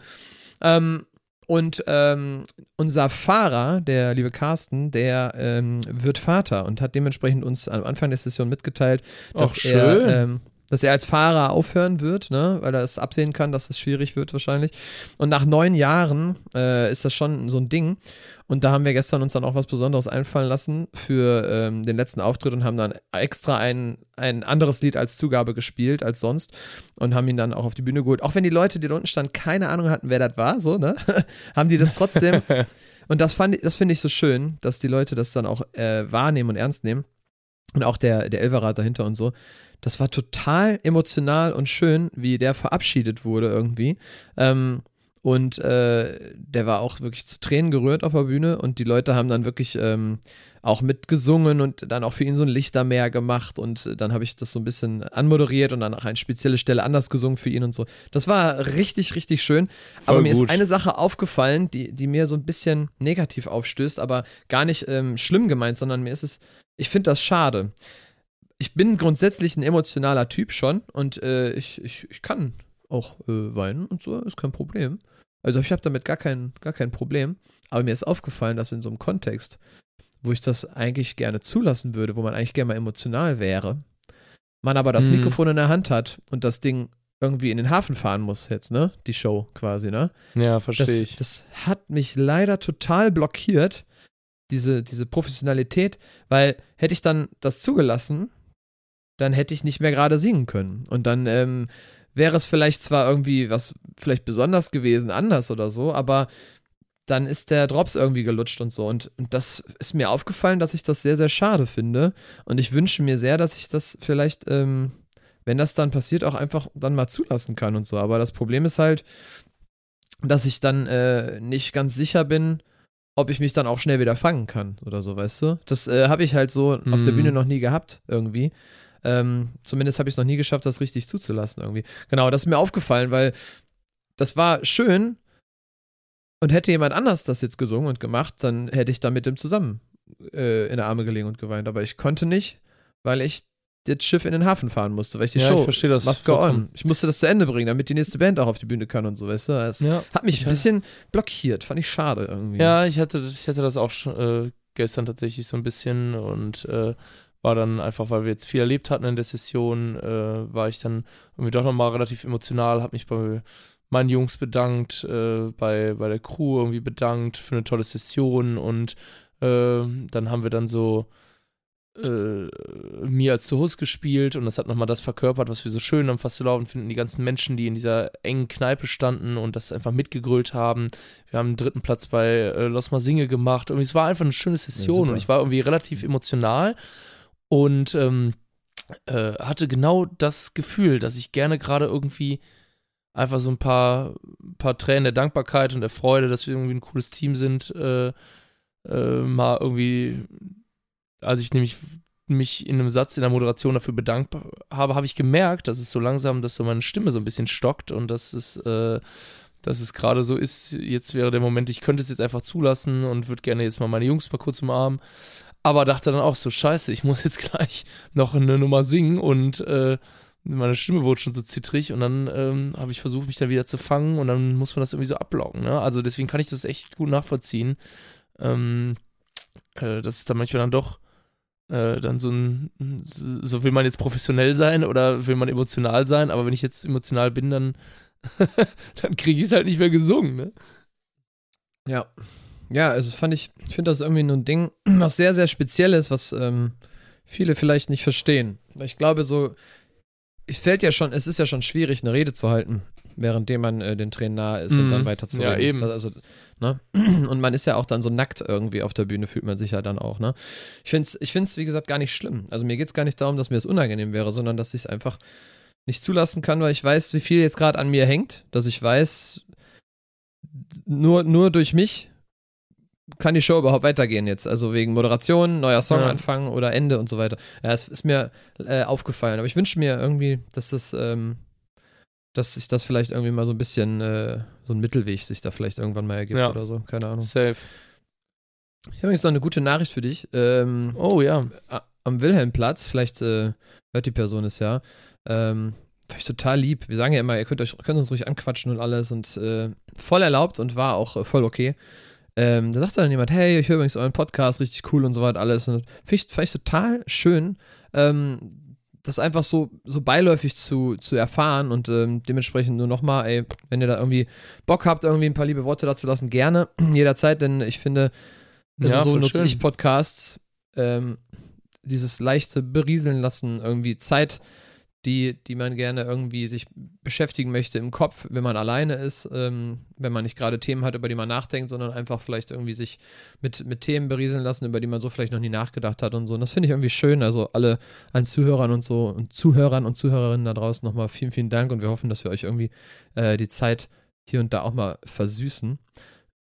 Ähm, und ähm, unser Fahrer, der liebe Carsten, der ähm, wird Vater und hat dementsprechend uns am Anfang der Session mitgeteilt, dass Ach, er schön. ähm, dass er als Fahrer aufhören wird, ne, weil er es absehen kann, dass es schwierig wird wahrscheinlich. Und nach neun Jahren äh, ist das schon so ein Ding. Und da haben wir gestern uns dann auch was Besonderes einfallen lassen für ähm, den letzten Auftritt und haben dann extra ein, ein anderes Lied als Zugabe gespielt als sonst und haben ihn dann auch auf die Bühne geholt. Auch wenn die Leute, die da unten standen, keine Ahnung hatten, wer das war, so, ne, haben die das trotzdem. und das fand das finde ich so schön, dass die Leute das dann auch äh, wahrnehmen und ernst nehmen. Und auch der, der Elverrat dahinter und so. Das war total emotional und schön, wie der verabschiedet wurde irgendwie. Ähm, und äh, der war auch wirklich zu Tränen gerührt auf der Bühne und die Leute haben dann wirklich ähm, auch mitgesungen und dann auch für ihn so ein Lichtermeer gemacht und äh, dann habe ich das so ein bisschen anmoderiert und dann auch eine spezielle Stelle anders gesungen für ihn und so. Das war richtig, richtig schön. Voll aber mir gut. ist eine Sache aufgefallen, die, die mir so ein bisschen negativ aufstößt, aber gar nicht ähm, schlimm gemeint, sondern mir ist es, ich finde das schade. Ich bin grundsätzlich ein emotionaler Typ schon und äh, ich, ich, ich kann auch äh, weinen und so, ist kein Problem. Also ich habe damit gar kein, gar kein Problem. Aber mir ist aufgefallen, dass in so einem Kontext, wo ich das eigentlich gerne zulassen würde, wo man eigentlich gerne mal emotional wäre, man aber das Mhm. Mikrofon in der Hand hat und das Ding irgendwie in den Hafen fahren muss jetzt, ne? Die Show quasi, ne? Ja, verstehe ich. das hat mich leider total blockiert, diese, diese Professionalität, weil hätte ich dann das zugelassen, dann hätte ich nicht mehr gerade singen können. Und dann ähm, wäre es vielleicht zwar irgendwie was vielleicht besonders gewesen, anders oder so, aber dann ist der Drops irgendwie gelutscht und so. Und, und das ist mir aufgefallen, dass ich das sehr, sehr schade finde. Und ich wünsche mir sehr, dass ich das vielleicht, ähm, wenn das dann passiert, auch einfach dann mal zulassen kann und so. Aber das Problem ist halt, dass ich dann äh, nicht ganz sicher bin, ob ich mich dann auch schnell wieder fangen kann oder so, weißt du? Das äh, habe ich halt so auf der Mhm. Bühne noch nie gehabt, irgendwie. Ähm, zumindest habe ich es noch nie geschafft, das richtig zuzulassen, irgendwie. Genau, das ist mir aufgefallen, weil das war schön und hätte jemand anders das jetzt gesungen und gemacht, dann hätte ich da mit dem zusammen äh, in der Arme gelegen und geweint. Aber ich konnte nicht, weil ich das Schiff in den Hafen fahren musste, weil ich die ja, Show ich verstehe das. Must go on. Ich musste das zu Ende bringen, damit die nächste Band auch auf die Bühne kann und so, weißt du? Das Ja. hat mich Ich ein bisschen blockiert, fand ich schade irgendwie. Ja, ich hatte, ich hatte das auch schon äh, gestern tatsächlich so ein bisschen und äh, war dann einfach, weil wir jetzt viel erlebt hatten in der Session, äh, war ich dann irgendwie doch nochmal relativ emotional, habe mich bei meinen Jungs bedankt, äh, bei, bei der Crew irgendwie bedankt für eine tolle Session und äh, dann haben wir dann so äh, mir als zu Hus gespielt und das hat nochmal das verkörpert, was wir so schön am Fastelaufen finden. Die ganzen Menschen, die in dieser engen Kneipe standen und das einfach mitgegrölt haben. Wir haben einen dritten Platz bei äh, Los Mal Singe gemacht. Irgendwie, es war einfach eine schöne Session super. und ich war irgendwie relativ emotional. Und ähm, äh, hatte genau das Gefühl, dass ich gerne gerade irgendwie einfach so ein paar, paar Tränen der Dankbarkeit und der Freude, dass wir irgendwie ein cooles Team sind, äh, äh, mal irgendwie, als ich nämlich mich in einem Satz in der Moderation dafür bedankt habe, habe ich gemerkt, dass es so langsam, dass so meine Stimme so ein bisschen stockt und dass es, äh, dass es gerade so ist, jetzt wäre der Moment, ich könnte es jetzt einfach zulassen und würde gerne jetzt mal meine Jungs mal kurz umarmen. Aber dachte dann auch so, scheiße, ich muss jetzt gleich noch eine Nummer singen und äh, meine Stimme wurde schon so zittrig und dann ähm, habe ich versucht, mich dann wieder zu fangen und dann muss man das irgendwie so ablocken. Ne? Also deswegen kann ich das echt gut nachvollziehen. Ähm, äh, dass es dann manchmal dann doch äh, dann so ein, so will man jetzt professionell sein oder will man emotional sein, aber wenn ich jetzt emotional bin, dann, dann kriege ich es halt nicht mehr gesungen, ne? Ja. Ja, also fand ich, ich finde das irgendwie nur ein Ding, was sehr, sehr speziell ist, was ähm, viele vielleicht nicht verstehen. Ich glaube, so, es fällt ja schon, es ist ja schon schwierig, eine Rede zu halten, währenddem man äh, den Tränen nahe ist mhm. und dann weiter zu Ja, reden. eben. Also, ne? Und man ist ja auch dann so nackt irgendwie auf der Bühne, fühlt man sich ja dann auch, ne? Ich finde es, ich find's, wie gesagt, gar nicht schlimm. Also mir geht es gar nicht darum, dass mir das unangenehm wäre, sondern dass ich es einfach nicht zulassen kann, weil ich weiß, wie viel jetzt gerade an mir hängt, dass ich weiß, nur, nur durch mich kann die Show überhaupt weitergehen jetzt? Also wegen Moderation, neuer Song Ja. anfangen oder Ende und so weiter. Ja, es ist mir äh, aufgefallen. Aber ich wünsche mir irgendwie, dass das, ähm, dass sich das vielleicht irgendwie mal so ein bisschen, äh, so ein Mittelweg sich da vielleicht irgendwann mal ergibt Ja. oder so. Keine Ahnung. Safe. Ich habe übrigens noch eine gute Nachricht für dich. Ähm, Oh ja. am Wilhelmplatz, vielleicht äh, hört die Person es ja, ähm, ich total lieb. Wir sagen ja immer, ihr könnt, euch, könnt uns ruhig anquatschen und alles und äh, voll erlaubt und war auch äh, voll okay. Ähm, da sagte dann jemand, hey, ich höre übrigens euren Podcast, richtig cool und so weiter alles. Und fand ich total schön, ähm, das einfach so, so beiläufig zu, zu erfahren und ähm, dementsprechend nur nochmal, ey, wenn ihr da irgendwie Bock habt, irgendwie ein paar liebe Worte dazu lassen, gerne, jederzeit, denn ich finde, also Ja, so nutze schön. ich Podcasts, ähm, dieses leichte Berieseln lassen, irgendwie Zeit, die, die man gerne irgendwie sich beschäftigen möchte im Kopf, wenn man alleine ist, ähm, wenn man nicht gerade Themen hat, über die man nachdenkt, sondern einfach vielleicht irgendwie sich mit, mit Themen berieseln lassen, über die man so vielleicht noch nie nachgedacht hat und so. Und das finde ich irgendwie schön. Also alle an Zuhörern und so und Zuhörern und Zuhörerinnen da draußen nochmal vielen, vielen Dank und wir hoffen, dass wir euch irgendwie äh, die Zeit hier und da auch mal versüßen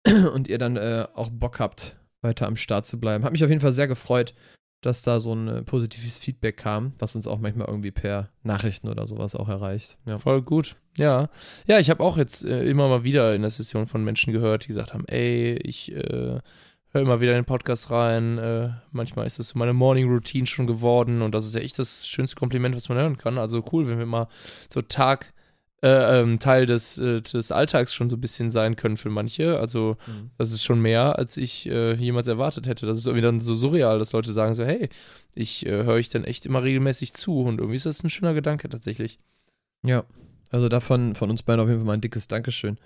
und ihr dann äh, auch Bock habt, weiter am Start zu bleiben. Hat mich auf jeden Fall sehr gefreut, dass da so ein äh, positives Feedback kam, was uns auch manchmal irgendwie per Nachrichten oder sowas auch erreicht. Ja. Voll gut. Ja. Ja, ich habe auch jetzt äh, immer mal wieder in der Session von Menschen gehört, die gesagt haben, ey, ich äh, höre immer wieder in den Podcast rein. Äh, manchmal ist das so meine Morning Routine schon geworden und das ist ja echt das schönste Kompliment, was man hören kann. Also cool, wenn wir mal so Tag äh, ähm, Teil des, äh, des Alltags schon so ein bisschen sein können für manche. Also Mhm. das ist schon mehr, als ich äh, jemals erwartet hätte. Das ist irgendwie dann so surreal, dass Leute sagen so, hey, ich äh, höre ich dann echt immer regelmäßig zu und irgendwie ist das ein schöner Gedanke tatsächlich. Ja, also davon von uns beiden auf jeden Fall mal ein dickes Dankeschön.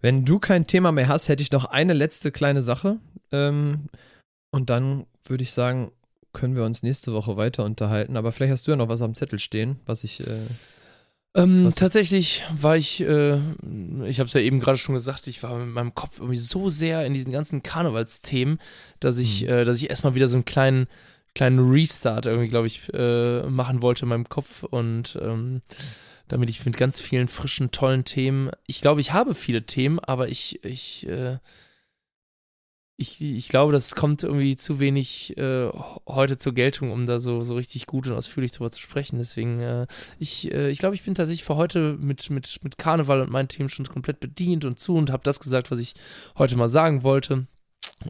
Wenn du kein Thema mehr hast, hätte ich noch eine letzte kleine Sache. Ähm, und dann würde ich sagen, können wir uns nächste Woche weiter unterhalten. Aber vielleicht hast du ja noch was am Zettel stehen, was ich. Äh, Ähm, tatsächlich war ich, äh, ich habe es ja eben gerade schon gesagt, ich war mit meinem Kopf irgendwie so sehr in diesen ganzen Karnevalsthemen, dass ich, Mhm. äh, dass ich erstmal wieder so einen kleinen, kleinen Restart irgendwie, glaube ich, äh, machen wollte in meinem Kopf und ähm, damit ich mit ganz vielen frischen, tollen Themen, ich glaube, ich habe viele Themen, aber ich, ich, äh, ich, ich glaube, das kommt irgendwie zu wenig äh, heute zur Geltung, um da so, so richtig gut und ausführlich drüber zu sprechen. Deswegen, äh, ich, äh, ich glaube, ich bin tatsächlich für heute mit, mit, mit Karneval und meinen Themen schon komplett bedient und zu und habe das gesagt, was ich heute mal sagen wollte.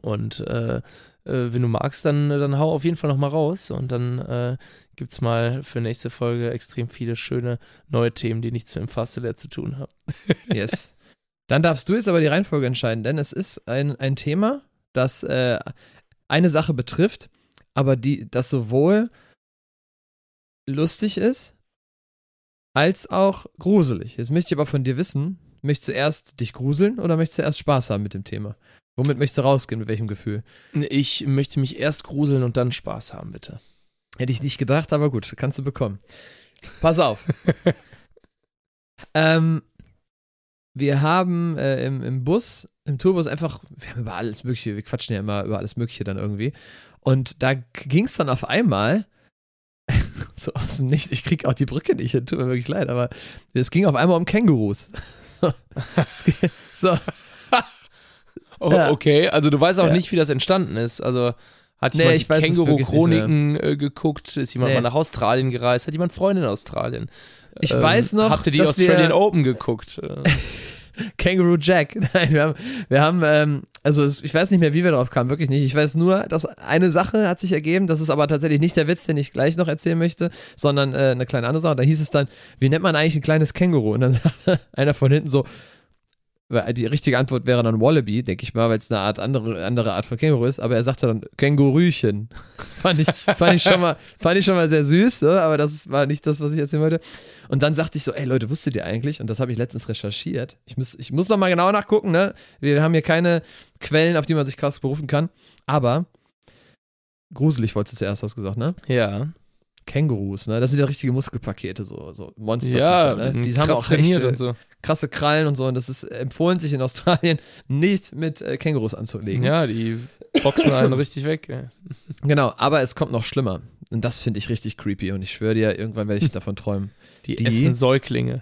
Und äh, äh, wenn du magst, dann, dann hau auf jeden Fall nochmal raus und dann äh, gibt es mal für nächste Folge extrem viele schöne neue Themen, die nichts mit dem Fastelehr zu tun haben. yes. Dann darfst du jetzt aber die Reihenfolge entscheiden, denn es ist ein, ein Thema, das äh, eine Sache betrifft, aber die, das sowohl lustig ist, als auch gruselig. Jetzt möchte ich aber von dir wissen, möchtest du erst dich gruseln oder möchtest du erst Spaß haben mit dem Thema? Womit möchtest du rausgehen, mit welchem Gefühl? Ich möchte mich erst gruseln und dann Spaß haben, bitte. Hätte ich nicht gedacht, aber gut, kannst du bekommen. Pass auf. ähm, wir haben äh, im, im Bus, im Tourbus einfach, wir haben über alles Mögliche, wir quatschen ja immer über alles Mögliche dann irgendwie. Und da ging es dann auf einmal, so aus dem Nichts. Ich krieg auch die Brücke nicht hin, tut mir wirklich leid, aber es ging auf einmal um Kängurus. so. So. Oh. Okay, also du weißt auch Ja. nicht, wie das entstanden ist. Also hat Nee, jemand ich die Känguru-Chroniken äh, geguckt? Ist jemand Nee. mal nach Australien gereist? Hat jemand Freunde in Australien? Ich Ähm, weiß noch, Habt ihr die Australian Open geguckt? Äh, Kangaroo Jack. Nein, wir haben, wir haben ähm, also es, ich weiß nicht mehr, wie wir drauf kamen, wirklich nicht. Ich weiß nur, dass eine Sache hat sich ergeben, das ist aber tatsächlich nicht der Witz, den ich gleich noch erzählen möchte, sondern äh, eine kleine andere Sache. Da hieß es dann, wie nennt man eigentlich ein kleines Känguru? Und dann sagte einer von hinten so, die richtige Antwort wäre dann Wallaby, denke ich mal, weil es eine Art andere, andere Art von Känguru ist, aber er sagte dann Kängurüchen. fand, ich, fand, ich schon mal, fand ich schon mal sehr süß, ne? aber das war nicht das, was ich erzählen wollte. Und dann sagte ich so, ey Leute, wusstet ihr eigentlich, und das habe ich letztens recherchiert, ich muss, ich muss noch mal genau nachgucken, ne? Wir haben hier keine Quellen, auf die man sich krass berufen kann, aber gruselig wolltest du zuerst was gesagt, ne? ja. Kängurus, ne? Das sind ja richtige Muskelpakete, so, so Monsterfische, Ja, ne? die, haben auch trainiert äh, und so. krasse Krallen und so und das ist empfohlen, sich in Australien nicht mit äh, Kängurus anzulegen. Ja, die boxen einen richtig weg. Genau, aber es kommt noch schlimmer. Und das finde ich richtig creepy und ich schwöre dir, irgendwann werde ich davon träumen. Die, Die- essen Säuglinge.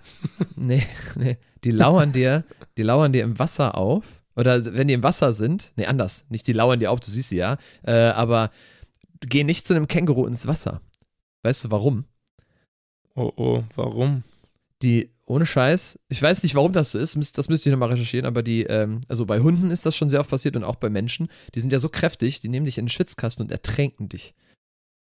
Nee, nee. Die lauern dir, die lauern dir im Wasser auf. Oder wenn die im Wasser sind, nee, anders. Nicht die lauern dir auf, du siehst sie ja. Äh, aber geh nicht zu einem Känguru ins Wasser. Weißt du warum? Oh, oh, warum? Die, ohne Scheiß, ich weiß nicht, warum das so ist, das müsste ich nochmal recherchieren, aber die, ähm, also bei Hunden ist das schon sehr oft passiert und auch bei Menschen, die sind ja so kräftig, die nehmen dich in den Schwitzkasten und ertränken dich.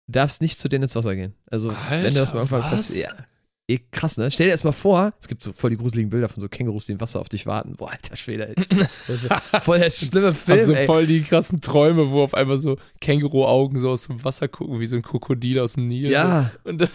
Du darfst nicht zu denen ins Wasser gehen. Also, wenn dir das mal Alter, irgendwann passiert. Ja. Eh, krass, ne? Stell dir erst mal vor, es gibt so voll die gruseligen Bilder von so Kängurus, die im Wasser auf dich warten. Boah, alter Schwede, ey. Voll der schlimme Film, du ey. voll die krassen Träume, wo auf einmal so Känguru-Augen so aus dem Wasser gucken, wie so ein Krokodil aus dem Nil. Ja, So. Und dann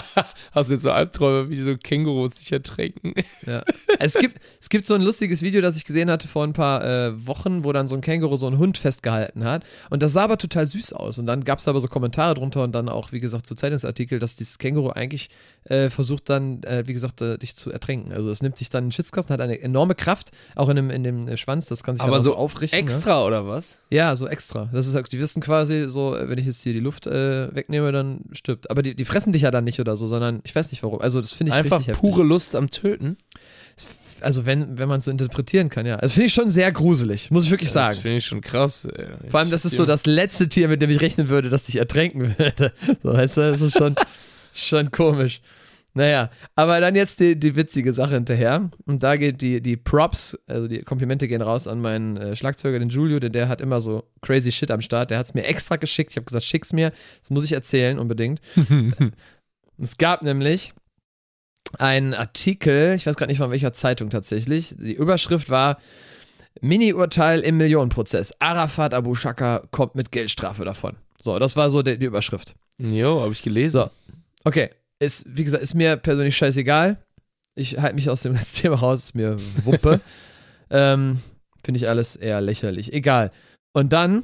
hast du jetzt so Albträume, wie so Kängurus sich ertränken. Ja. Es gibt, es gibt so ein lustiges Video, das ich gesehen hatte vor ein paar äh, Wochen, wo dann so ein Känguru so einen Hund festgehalten hat. Und das sah aber total süß aus. Und dann gab es aber so Kommentare drunter und dann auch, wie gesagt, so Zeitungsartikel, dass dieses Känguru eigentlich äh, versucht dann, äh, wie gesagt, äh, dich zu ertränken. Also es nimmt sich dann in den Schwitzkasten, hat eine enorme Kraft, auch in dem, in dem äh, Schwanz, das kann sich Aber so so aufrichten. Ne? Extra oder was? Ja, so extra. Das ist, die wissen quasi so, äh, wenn ich jetzt hier die Luft äh, wegnehme, dann stirbt. Aber die, die fressen dich ja dann nicht oder so, sondern ich weiß nicht warum. Also das finde ich Einfach pure heftig. Lust am Töten. Also wenn, wenn man es so interpretieren kann, ja. Also finde ich schon sehr gruselig, muss ich wirklich Das sagen. finde ich schon krass. ey. Vor allem, das ist so das letzte Tier, mit dem ich rechnen würde, das dich ertränken würde. So, weißt du, das ist schon, schon komisch. Naja, aber dann jetzt die, die witzige Sache hinterher. Und da geht die, die Props, also die Komplimente gehen raus an meinen äh, Schlagzeuger, den Julio, denn der hat immer so crazy Shit am Start. Der hat es mir extra geschickt. Ich habe gesagt, schick's mir. Das muss ich erzählen unbedingt. es gab nämlich einen Artikel, ich weiß gerade nicht von welcher Zeitung tatsächlich. Die Überschrift war Mini-Urteil im Millionenprozess. Arafat Abu Shaka kommt mit Geldstrafe davon. So, das war so die, die Überschrift. Jo, habe ich gelesen. So. Okay, ist, wie gesagt, ist mir persönlich scheißegal. Ich halte mich aus dem ganzen Thema raus, ist mir Wumpe. ähm, Finde ich alles eher lächerlich. Egal. Und dann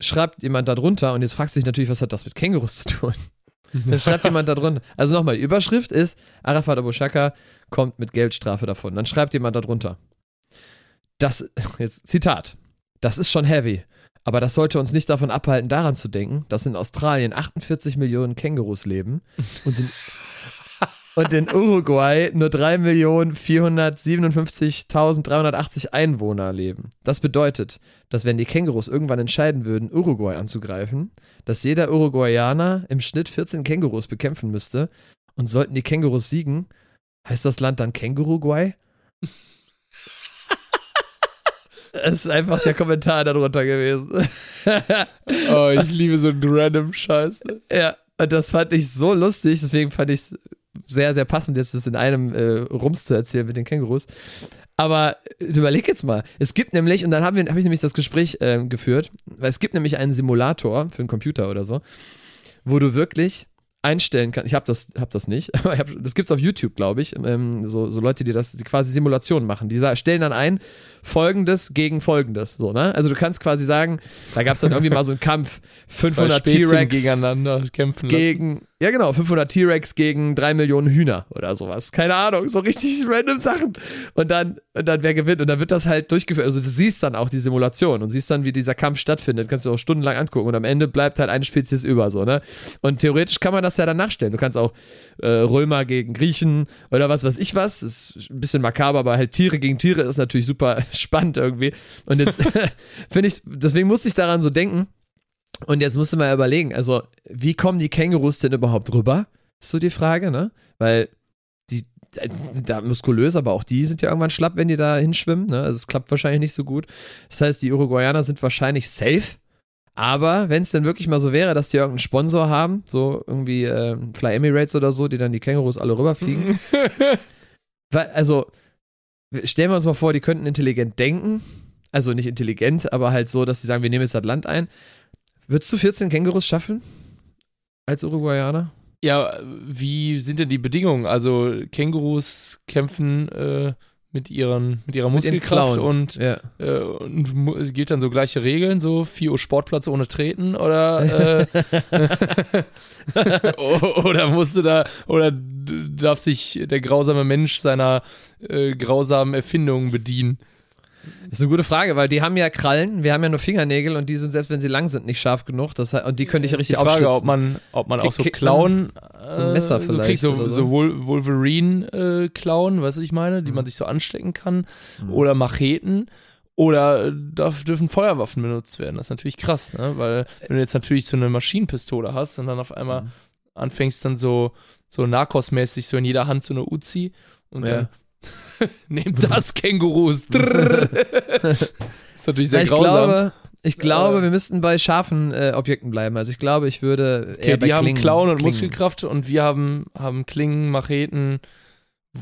schreibt jemand da drunter, und jetzt fragst du dich natürlich, was hat das mit Kängurus zu tun? Dann schreibt jemand da drunter. Also nochmal, die Überschrift ist, Arafat Abu Shaka kommt mit Geldstrafe davon. Dann schreibt jemand da drunter. Das, jetzt Zitat, das ist schon heavy. Aber das sollte uns nicht davon abhalten, daran zu denken, dass in Australien 48 Millionen Kängurus leben und in, und in Uruguay nur 3.457.380 Einwohner leben. Das bedeutet, dass wenn die Kängurus irgendwann entscheiden würden, Uruguay anzugreifen, dass jeder Uruguayaner im Schnitt 14 Kängurus bekämpfen müsste und sollten die Kängurus siegen, heißt das Land dann Känguruguay? Es ist einfach der Kommentar darunter gewesen. Oh, ich liebe so einen random Scheiß. Ne? Ja, und das fand ich so lustig, deswegen fand ich es sehr, sehr passend, jetzt das in einem äh, Rums zu erzählen mit den Kängurus. Aber äh, überleg jetzt mal, es gibt nämlich, und dann habe ich nämlich das Gespräch ähm, geführt, weil es gibt nämlich einen Simulator für einen Computer oder so, wo du wirklich einstellen kannst. Ich habe das, hab das nicht, aber hab, das gibt es auf YouTube, glaube ich. Ähm, so, so Leute, die das die quasi Simulationen machen. Die stellen dann ein, folgendes gegen folgendes. So, ne? Also du kannst quasi sagen, da gab es dann irgendwie mal so einen Kampf, 500 Zwei Spezien T-Rex gegeneinander kämpfen lassen. gegen, ja genau, 500 T-Rex gegen 3 Millionen Hühner oder sowas. Keine Ahnung, so richtig random Sachen. Und dann, und dann wer gewinnt und dann wird das halt durchgeführt. Also du siehst dann auch die Simulation und siehst dann, wie dieser Kampf stattfindet. Kannst du auch stundenlang angucken und am Ende bleibt halt eine Spezies über, so, ne? Und theoretisch kann man das ja dann nachstellen. Du kannst auch äh, Römer gegen Griechen oder was weiß ich was. Ist ein bisschen makaber, aber halt Tiere gegen Tiere ist natürlich super spannend irgendwie. Und jetzt finde ich, deswegen musste ich daran so denken. Und jetzt musst du mal überlegen, also wie kommen die Kängurus denn überhaupt rüber? Ist so die Frage, ne? Weil die, da muskulös, aber auch die sind ja irgendwann schlapp, wenn die da hinschwimmen. Ne? Also es klappt wahrscheinlich nicht so gut. Das heißt, die Uruguayaner sind wahrscheinlich safe. Aber wenn es denn wirklich mal so wäre, dass die irgendeinen Sponsor haben, so irgendwie äh, Fly Emirates oder so, die dann die Kängurus alle rüberfliegen. Weil, also, stellen wir uns mal vor, die könnten intelligent denken. Also nicht intelligent, aber halt so, dass sie sagen, wir nehmen jetzt das Land ein. Würdest du 14 Kängurus schaffen? Als Uruguayaner? Ja, wie sind denn die Bedingungen? Also Kängurus kämpfen äh, mit, ihren, mit ihrer Mit Muskelkraft Klauen. und, Ja. äh, und gilt dann so gleiche Regeln, so 4 Uhr Sportplatz ohne Treten oder äh, oder musst du da oder darf sich der grausame Mensch seiner äh, grausamen Erfindungen bedienen? Das ist eine gute Frage, weil die haben ja Krallen, wir haben ja nur Fingernägel und die sind, selbst wenn sie lang sind, nicht scharf genug. Das, und die können dich Das ist richtig die Frage, aufschlitzen. ob man, ob man auch so Klauen, so ein Messer äh, so vielleicht kriegt, so, so? so Wol- Wolverine-Klauen, weißt du, was ich meine, die Mhm. man sich so anstecken kann, Mhm. oder Macheten. Oder äh, darf, dürfen Feuerwaffen benutzt werden. Das ist natürlich krass, ne? Weil wenn du jetzt natürlich so eine Maschinenpistole hast und dann auf einmal Mhm. anfängst dann so, so Narcos-mäßig so in jeder Hand so eine Uzi und Ja. dann nehmt das Kängurus. Ist natürlich sehr ich grausam. glaube, ich glaube, Äh. wir müssten bei scharfen äh, Objekten bleiben. Also ich glaube, ich würde Okay, eher die haben Klingen, Klauen und Klingen. Muskelkraft und wir haben, haben Klingen, Macheten,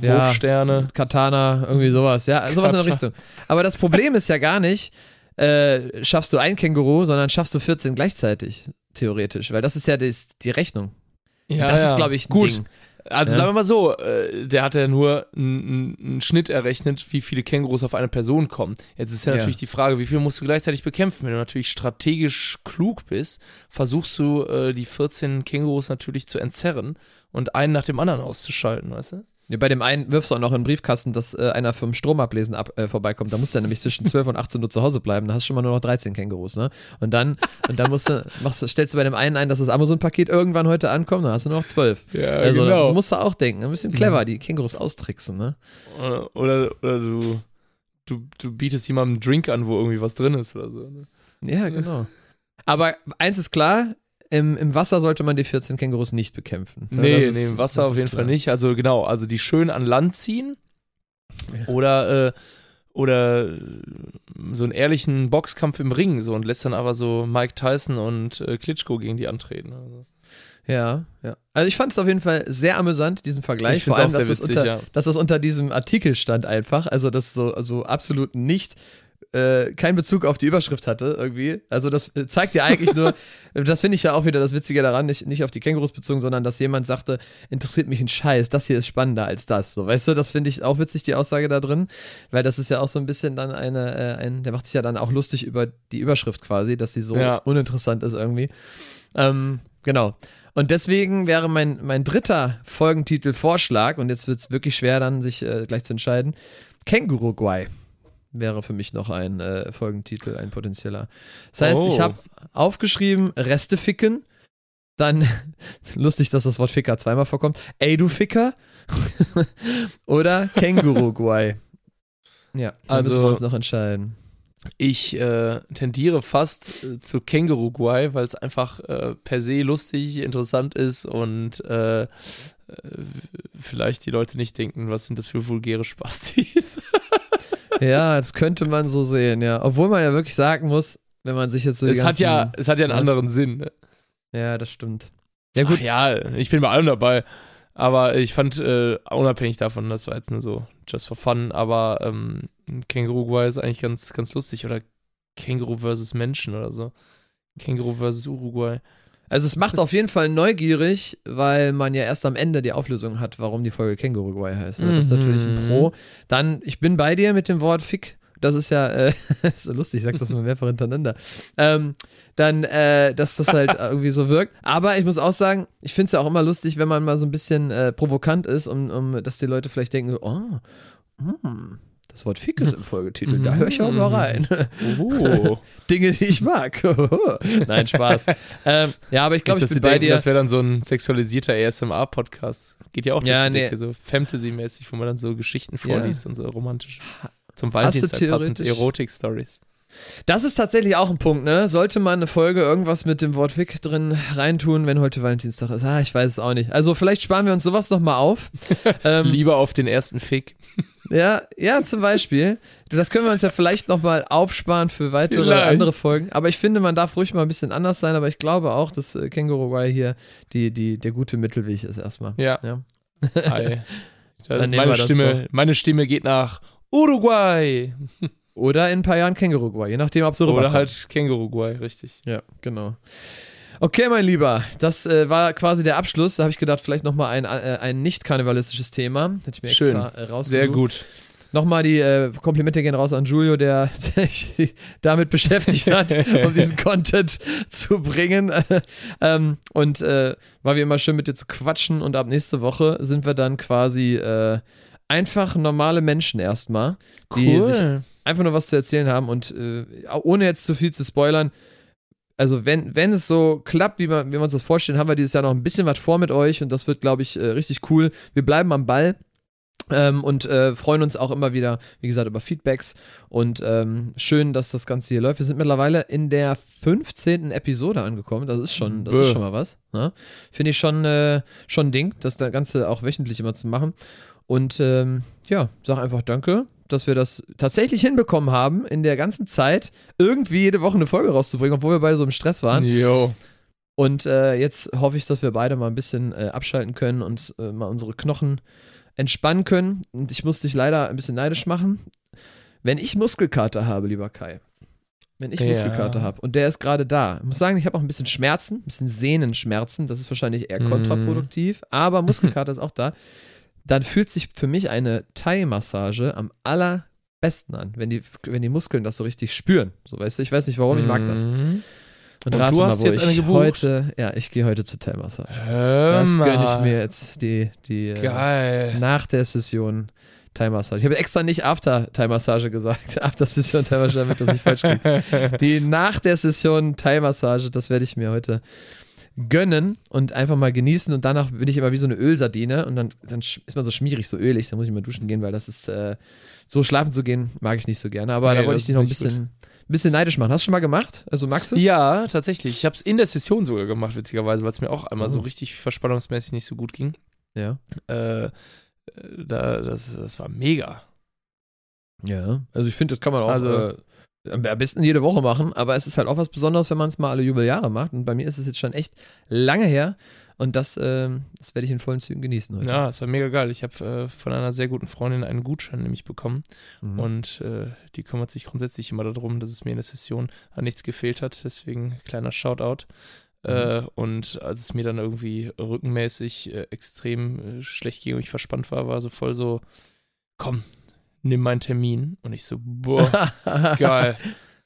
Ja. Wurfsterne. Katana, irgendwie sowas. Ja, sowas in der Katana. Richtung. Aber das Problem ist ja gar nicht, äh, schaffst du ein Känguru, sondern schaffst du 14 gleichzeitig, theoretisch. Weil das ist ja das, die Rechnung. Ja, das ja. ist, glaube ich, ein Gut. Ding. Also Ja. sagen wir mal so, äh, der hat ja nur einen einen Schnitt errechnet, wie viele Kängurus auf eine Person kommen. Jetzt ist ja Ja. natürlich die Frage, wie viele musst du gleichzeitig bekämpfen? Wenn du natürlich strategisch klug bist, versuchst du äh, die 14 Kängurus natürlich zu entzerren und einen nach dem anderen auszuschalten, weißt du? Bei dem einen wirfst du auch noch in den Briefkasten, dass äh, einer vom Stromablesen ab, äh, vorbeikommt. Da musst du ja nämlich zwischen 12 und 18 Uhr zu Hause bleiben. Da hast du schon mal nur noch 13 Kängurus, ne? Und dann, und dann musst du, machst, du- stellst du bei dem einen ein, dass das Amazon-Paket irgendwann heute ankommt, dann hast du nur noch 12. Ja, also so musst du auch denken. Ein bisschen clever, die Kängurus austricksen, ne? Oder, oder, oder du, du, du bietest jemandem einen Drink an, wo irgendwie was drin ist oder so. Ne? Ja, genau. Aber eins ist klar, im, im Wasser sollte man die 14 Kängurus nicht bekämpfen. Ja, Nee, das ist- nee, im Wasser das auf jeden klar. Fall nicht. Also genau, also die schön an Land ziehen Ja. oder, äh, oder äh, so einen ehrlichen Boxkampf im Ring so und lässt dann aber so Mike Tyson und äh, Klitschko gegen die antreten. Also. Ja, ja. Also ich fand es auf jeden Fall sehr amüsant, diesen Vergleich. Ich Vor allem, dass, das witzig, unter, ja. dass das unter diesem Artikel stand einfach. Also das so also absolut nicht äh, keinen Bezug auf die Überschrift hatte irgendwie. Also das äh, zeigt ja eigentlich nur, das finde ich ja auch wieder das Witzige daran, nicht, nicht auf die Kängurus bezogen, sondern dass jemand sagte, interessiert mich ein Scheiß, das hier ist spannender als das. So, weißt du, das finde ich auch witzig, die Aussage da drin, weil das ist ja auch so ein bisschen dann eine, äh, ein, der macht sich ja dann auch lustig über die Überschrift quasi, dass sie so Ja. uninteressant ist irgendwie. Ähm, genau. Und deswegen wäre mein, mein dritter Folgentitel-Vorschlag, und jetzt wird es wirklich schwer, dann sich äh, gleich zu entscheiden: Känguru-Guay wäre für mich noch ein äh, Folgentitel, ein potenzieller. Das heißt, ich Oh. habe aufgeschrieben: Reste ficken. Dann, lustig, dass das Wort Ficker zweimal vorkommt. Ey, du Ficker. Oder Känguru-Guay. Ja, da Also- müssen wir uns noch entscheiden. Ich äh, tendiere fast äh, zu Känguru-Guay, weil es einfach äh, per se lustig, interessant ist und äh, äh, vielleicht die Leute nicht denken, was sind das für vulgäre Spastis. Ja, das könnte man so sehen, ja. Obwohl man ja wirklich sagen muss, wenn man sich jetzt so es, hat ja, es hat ja einen anderen Sinn. Ne? Ja, das stimmt. Ja, gut. Ach ja, ich bin bei allem dabei. Aber ich fand, äh, unabhängig davon, das war jetzt nur so just for fun, aber ähm, Känguru Guay ist eigentlich ganz, ganz lustig. Oder Känguru versus Menschen oder so. Känguru versus Uruguay. Also, es macht auf jeden Fall neugierig, weil man ja erst am Ende die Auflösung hat, warum die Folge Känguru Guay heißt. Ne? Das ist natürlich ein Mhm. Pro. Dann, ich bin bei dir mit dem Wort Fick. Das ist ja, äh, ist lustig, ich sag das mal mehrfach hintereinander. Ähm, dann, äh, dass das halt irgendwie so wirkt. Aber ich muss auch sagen, ich finde es ja auch immer lustig, wenn man mal so ein bisschen äh, provokant ist, um, um, dass die Leute vielleicht denken, oh, hm, Das Wort Fick ist im Folgetitel. Da höre ich auch mal rein. Oh. Dinge, die ich mag. Nein, Spaß. ähm, ja, aber ich glaube, ich bin bei denken, dir. Das wäre dann so ein sexualisierter ASMR-Podcast. Geht ja auch durch Ja, die nee. Decke, so Fantasy-mäßig, wo man dann so Geschichten Ja. vorliest und so romantisch. Zum Valentinstag passend Erotik-Stories. Das ist tatsächlich auch ein Punkt, ne? Sollte man eine Folge irgendwas mit dem Wort Fick drin reintun, wenn heute Valentinstag ist? Ah, ich weiß es auch nicht. Also vielleicht sparen wir uns sowas nochmal auf. ähm, Lieber auf den ersten Fick. ja, ja, zum Beispiel. Das können wir uns ja vielleicht nochmal aufsparen für weitere Vielleicht. andere Folgen. Aber ich finde, man darf ruhig mal ein bisschen anders sein. Aber ich glaube auch, dass äh, Känguru Guy hier die, die, der gute Mittelweg ist erstmal. Ja. Ja. Meine, Stimme, meine Stimme geht nach Uruguay. Oder in ein paar Jahren Känguru Guy, je nachdem, ob so Oder halt Känguru-Guay, richtig. Ja, genau. Okay, mein Lieber, das äh, war quasi der Abschluss. Da habe ich gedacht, vielleicht nochmal ein, äh, ein nicht karnevalistisches Thema. Hätte ich mir Schön. extra äh, rausgesucht. Sehr gut. Nochmal die äh, Komplimente gehen raus an Julio, der sich damit beschäftigt hat, um diesen Content zu bringen. ähm, und äh, war wie immer schön mit dir zu quatschen. Und ab nächste Woche sind wir dann quasi äh, einfach normale Menschen erstmal, die sich Cool. Einfach nur was zu erzählen haben und äh, ohne jetzt zu viel zu spoilern. Also wenn, wenn es so klappt, wie, man, wie wir uns das vorstellen, haben wir dieses Jahr noch ein bisschen was vor mit euch und das wird, glaube ich, äh, richtig cool. Wir bleiben am Ball. Ähm, und äh, freuen uns auch immer wieder, wie gesagt, über Feedbacks. Und ähm, schön, dass das Ganze hier läuft. Wir sind mittlerweile in der 15. Episode angekommen. Das ist schon, das ist schon mal was. Ne? Finde ich schon, äh, schon ein Ding, das Ganze auch wöchentlich immer zu machen. Und ähm, ja, sag einfach Danke, dass wir das tatsächlich hinbekommen haben, in der ganzen Zeit irgendwie jede Woche eine Folge rauszubringen, obwohl wir beide so im Stress waren. Jo. Und äh, jetzt hoffe ich, dass wir beide mal ein bisschen äh, abschalten können und äh, mal unsere Knochen entspannen können. Und ich muss dich leider ein bisschen neidisch machen. Wenn ich Muskelkater habe, lieber Kai, wenn ich Ja. Muskelkater habe und der ist gerade da, ich muss sagen, ich habe auch ein bisschen Schmerzen, ein bisschen Sehnenschmerzen, das ist wahrscheinlich eher Mhm. kontraproduktiv, aber Muskelkater ist auch da, dann fühlt sich für mich eine Thai-Massage am allerbesten an, wenn die, wenn die Muskeln das so richtig spüren. So weißt du, ich weiß nicht warum, ich mag das. Mhm. Und, Und rate du mal, hast wo jetzt ich eine gebucht? heute, ja, ich gehe heute zur Thai-Massage. Das gönne ich mal. mir jetzt die, die äh, Geil. nach der Session Thai-Massage. Ich habe extra nicht After Thai-Massage gesagt. After Session Thai-Massage, damit das nicht falsch klingt. Die nach der Session Thai-Massage, das werde ich mir heute gönnen und einfach mal genießen und danach bin ich immer wie so eine Ölsardine und dann, dann ist man so schmierig, so ölig, dann muss ich mal duschen gehen, weil das ist, äh, so schlafen zu gehen, mag ich nicht so gerne. Aber Nee, da wollte ich dich noch ein bisschen, ein bisschen neidisch machen. Hast du schon mal gemacht? Also magst du? Ja, tatsächlich. Ich habe es in der Session sogar gemacht, witzigerweise, weil es mir auch einmal so Oh. richtig verspannungsmäßig nicht so gut ging. Ja. Äh, äh, da, das, das war mega. Ja, also ich finde, das kann man auch Also- äh, am besten jede Woche machen, aber es ist halt auch was Besonderes, wenn man es mal alle Jubeljahre macht. Und bei mir ist es jetzt schon echt lange her und das, ähm, das werde ich in vollen Zügen genießen heute. Ja, es war mega geil. Ich habe äh, von einer sehr guten Freundin einen Gutschein nämlich bekommen Mhm. und äh, die kümmert sich grundsätzlich immer darum, dass es mir in der Session an nichts gefehlt hat. Deswegen kleiner Shoutout. Äh, und als es mir dann irgendwie rückenmäßig äh, extrem äh, schlecht ging und ich verspannt war, war so voll so, komm, nimm meinen Termin. Und ich so, boah, geil.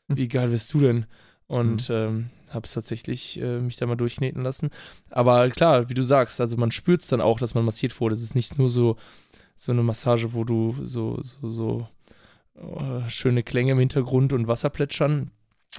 Wie geil bist du denn? Und ähm, habe es tatsächlich äh, mich da mal durchkneten lassen. Aber klar, wie du sagst, also man spürt es dann auch, dass man massiert wurde. Es ist nicht nur so, so eine Massage, wo du so, so, so äh, schöne Klänge im Hintergrund und Wasser plätschern.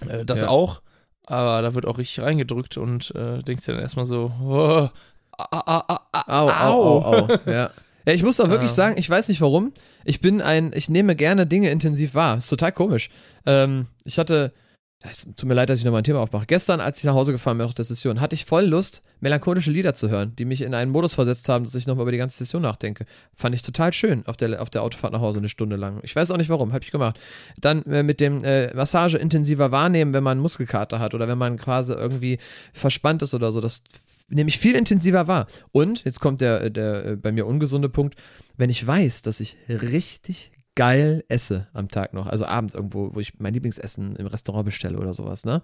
Äh, das Ja. auch. Aber da wird auch richtig reingedrückt und äh, denkst dir dann erstmal so, oh, ah, ah, Au, au, au, au. Ja. Ja, ich muss auch wirklich Ja. sagen, ich weiß nicht warum. Ich bin ein, ich nehme gerne Dinge intensiv wahr. Ist total komisch. Ähm, ich hatte, es tut mir leid, dass ich nochmal ein Thema aufmache. Gestern, als ich nach Hause gefahren bin nach der Session, hatte ich voll Lust, melancholische Lieder zu hören, die mich in einen Modus versetzt haben, dass ich nochmal über die ganze Session nachdenke. Fand ich total schön auf der, auf der Autofahrt nach Hause eine Stunde lang. Ich weiß auch nicht warum, habe ich gemacht. Dann äh, mit dem äh, Massage intensiver wahrnehmen, wenn man Muskelkater hat oder wenn man quasi irgendwie verspannt ist oder so. Das nehme ich viel intensiver wahr. Und jetzt kommt der, der äh, bei mir ungesunde Punkt, wenn ich weiß, dass ich richtig geil esse am Tag noch, also abends irgendwo, wo ich mein Lieblingsessen im Restaurant bestelle oder sowas, ne?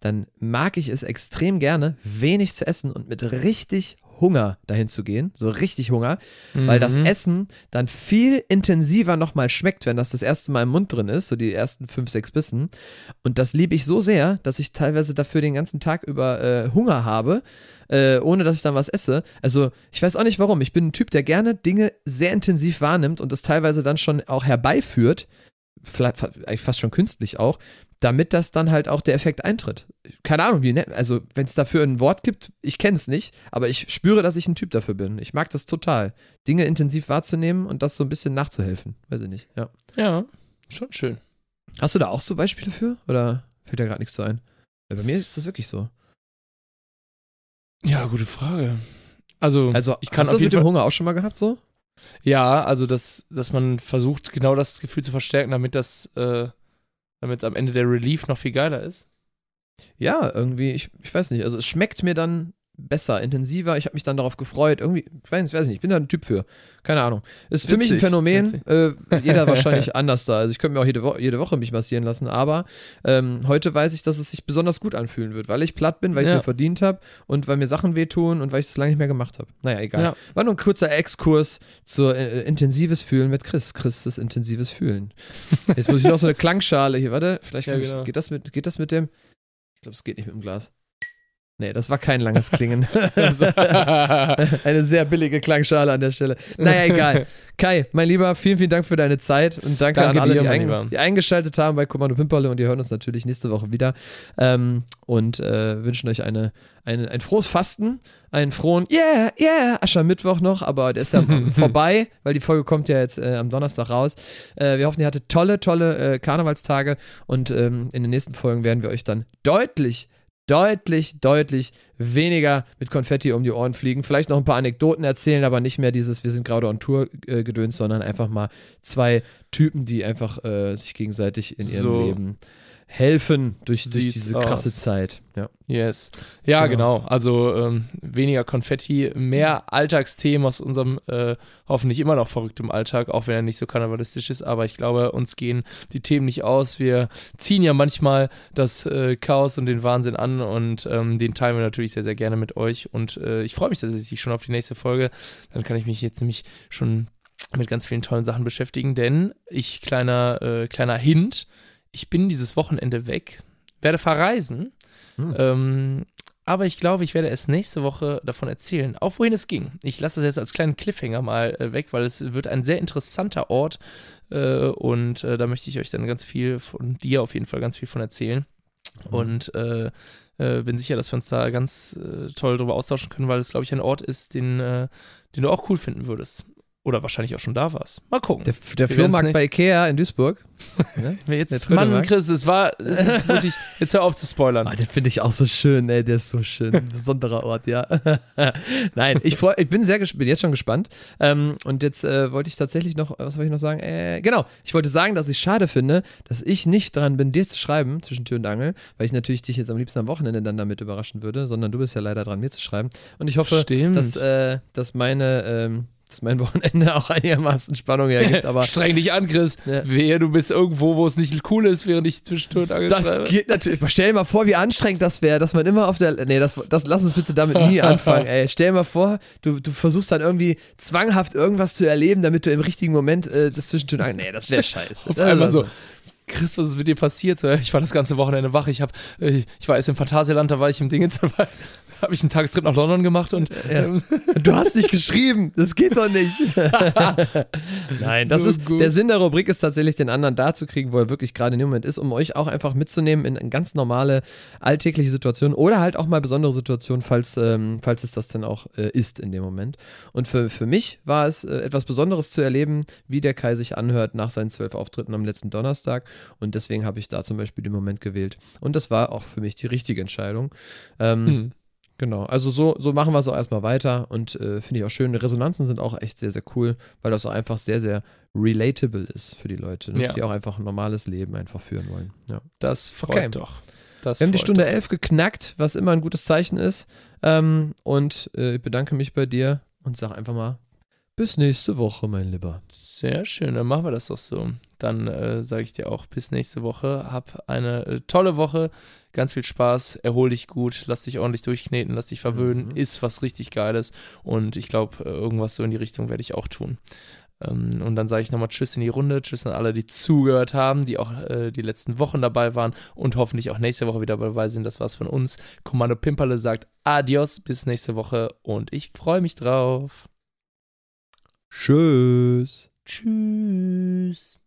Dann mag ich es extrem gerne, wenig zu essen und mit richtig Hunger, dahin zu gehen, so richtig Hunger, weil das Mhm. Essen dann viel intensiver nochmal schmeckt, wenn das das erste Mal im Mund drin ist, so die ersten fünf, sechs Bissen. Und das liebe ich so sehr, dass ich teilweise dafür den ganzen Tag über äh, Hunger habe, äh, ohne dass ich dann was esse. Also ich weiß auch nicht warum. Ich bin ein Typ, der gerne Dinge sehr intensiv wahrnimmt und das teilweise dann schon auch herbeiführt, eigentlich fast schon künstlich auch, damit das dann halt auch der Effekt eintritt. Keine Ahnung, wie, ne? also wenn es dafür ein Wort gibt, ich kenne es nicht, aber ich spüre, dass ich ein Typ dafür bin. Ich mag das total, Dinge intensiv wahrzunehmen und das so ein bisschen nachzuhelfen. Weiß ich nicht, ja. Ja, schon schön. Hast du da auch so Beispiele für? Oder fällt da gerade nichts zu ein? Weil bei mir ist das wirklich so. Ja, gute Frage. Also, Also, ich kann hast du auf das jeden mit dem Hunger auch schon mal gehabt, so? Ja, also dass, dass man versucht, genau das Gefühl zu verstärken, damit das, äh, damit am Ende der Relief noch viel geiler ist. Ja, irgendwie, ich, ich weiß nicht. Also, es schmeckt mir dann besser, intensiver. Ich habe mich dann darauf gefreut. Irgendwie, ich weiß, weiß nicht, ich bin da ein Typ für. Keine Ahnung. Ist für mich ein Phänomen. Äh, jeder wahrscheinlich anders da. Also, ich könnte mir auch jede, Wo jede Woche mich massieren lassen. Aber ähm, heute weiß ich, dass es sich besonders gut anfühlen wird, weil ich platt bin, weil ich es Ja. mir verdient habe und weil mir Sachen wehtun und weil ich das lange nicht mehr gemacht habe. Naja, egal. Ja. War nur ein kurzer Exkurs zur äh, intensives Fühlen mit Chris. Chris ist intensives Fühlen. Jetzt muss ich noch so eine Klangschale hier. Warte, vielleicht Ja, kann ich, genau. geht, das mit, geht das mit dem. Ich glaube, es geht nicht mit dem Glas. Nee, das war kein langes Klingen. Eine sehr billige Klangschale an der Stelle. Naja, egal. Kai, mein Lieber, vielen, vielen Dank für deine Zeit und danke, Danke an alle, dir, die, ein, die eingeschaltet haben bei Kommando Pimperle und die hören uns natürlich nächste Woche wieder. Ähm, und äh, wünschen euch eine, eine, ein frohes Fasten, einen frohen, yeah, yeah, Aschermittwoch noch, aber der ist ja vorbei, weil die Folge kommt ja jetzt äh, am Donnerstag raus. Äh, wir hoffen, ihr hattet tolle, tolle äh, Karnevalstage und ähm, in den nächsten Folgen werden wir euch dann deutlich deutlich, deutlich weniger mit Konfetti um die Ohren fliegen. Vielleicht noch ein paar Anekdoten erzählen, aber nicht mehr dieses Wir sind gerade on Tour äh, gedöns, sondern einfach mal zwei Typen, die einfach äh, sich gegenseitig in ihrem So. Leben helfen durch, durch diese krasse aus. Zeit. Ja. Yes. Ja, Genau. genau. Also ähm, weniger Konfetti, mehr Alltagsthemen aus unserem äh, hoffentlich immer noch verrücktem Alltag, auch wenn er nicht so karnevalistisch ist. Aber ich glaube, uns gehen die Themen nicht aus. Wir ziehen ja manchmal das äh, Chaos und den Wahnsinn an und ähm, den teilen wir natürlich sehr, sehr gerne mit euch. Und äh, ich freue mich tatsächlich schon auf die nächste Folge. Dann kann ich mich jetzt nämlich schon mit ganz vielen tollen Sachen beschäftigen, denn ich, kleiner, äh, kleiner Hint, ich bin dieses Wochenende weg, werde verreisen. Hm. Ähm, aber ich glaube, ich werde erst nächste Woche davon erzählen, auf wohin es ging. Ich lasse es jetzt als kleinen Cliffhanger mal äh, weg, weil es wird ein sehr interessanter Ort äh, und äh, da möchte ich euch dann ganz viel von dir auf jeden Fall ganz viel von erzählen. Mhm. Und äh, äh, bin sicher, dass wir uns da ganz äh, toll drüber austauschen können, weil es, glaube ich, ein Ort ist, den, den du auch cool finden würdest. Oder wahrscheinlich auch schon da warst. Mal gucken. Der, der Flohmarkt bei Ikea in Duisburg. Ne? Wer jetzt, Mann. Chris, es war, es ist wirklich, jetzt hör auf zu spoilern. Ah, den finde ich auch so schön, ey, der ist so schön. Ein besonderer Ort, ja. Nein, ich, freu, ich bin sehr bin jetzt schon gespannt. Ähm, und jetzt äh, wollte ich tatsächlich noch, was wollte ich noch sagen? Äh, genau, ich wollte sagen, dass ich schade finde, dass ich nicht dran bin, dir zu schreiben zwischen Tür und Angel, weil ich natürlich dich jetzt am liebsten am Wochenende dann damit überraschen würde, sondern du bist ja leider dran, mir zu schreiben. Und ich hoffe, Stimmt. dass, äh, dass meine, ähm, dass mein Wochenende auch einigermaßen Spannung hergibt, aber Streng dich an, Chris. Ja. Wehe, du bist irgendwo, wo es nicht cool ist, während ich zwischendurch Das geht natürlich. Stell dir mal vor, wie anstrengend das wäre, dass man immer auf der. Nee, das, das, lass uns bitte damit nie anfangen, ey. Stell dir mal vor, du, du versuchst dann irgendwie zwanghaft irgendwas zu erleben, damit du im richtigen Moment äh, das Zwischentun an. Nee, das wäre scheiße. Auf Das einmal so. Chris, was ist mit dir passiert? So, Ich war das ganze Wochenende wach. Ich, hab, äh, ich war erst im Phantasialand, da war ich im Dingens, da habe ich einen Tagestrip nach London gemacht und ähm, Du hast nicht geschrieben. Das geht doch nicht. Nein, das So ist. gut. Der Sinn der Rubrik ist tatsächlich, den anderen da zu kriegen, wo er wirklich gerade in dem Moment ist, um euch auch einfach mitzunehmen in, in ganz normale alltägliche Situationen oder halt auch mal besondere Situationen, falls, ähm, falls es das denn auch äh, ist in dem Moment. Und für, für mich war es äh, etwas Besonderes zu erleben, wie der Kai sich anhört nach seinen zwölf Auftritten am letzten Donnerstag. Und deswegen habe ich da zum Beispiel den Moment gewählt. Und das war auch für mich die richtige Entscheidung. Ähm, hm. Genau, also so, so machen wir es auch erstmal weiter und äh, finde ich auch schön. Resonanzen sind auch echt sehr, sehr cool, weil das auch einfach sehr, sehr relatable ist für die Leute, ne? Ja. die auch einfach ein normales Leben einfach führen wollen. Ja. das freut Okay. doch. Das Wir haben die Stunde. 11 geknackt, was immer ein gutes Zeichen ist. Ähm, und äh, ich bedanke mich bei dir und sage einfach mal bis nächste Woche, mein Lieber. Sehr schön, dann machen wir das doch so. Dann äh, sage ich dir auch bis nächste Woche. Hab eine äh, tolle Woche, ganz viel Spaß, erhol dich gut, lass dich ordentlich durchkneten, lass dich verwöhnen, Mhm. ist was richtig Geiles und ich glaube, äh, irgendwas so in die Richtung werde ich auch tun. Ähm, und dann sage ich nochmal Tschüss in die Runde, Tschüss an alle, die zugehört haben, die auch äh, die letzten Wochen dabei waren und hoffentlich auch nächste Woche wieder dabei sind. Das war's von uns. Kommando Pimperle sagt Adios, bis nächste Woche und ich freue mich drauf. Tschüss. Tschüss.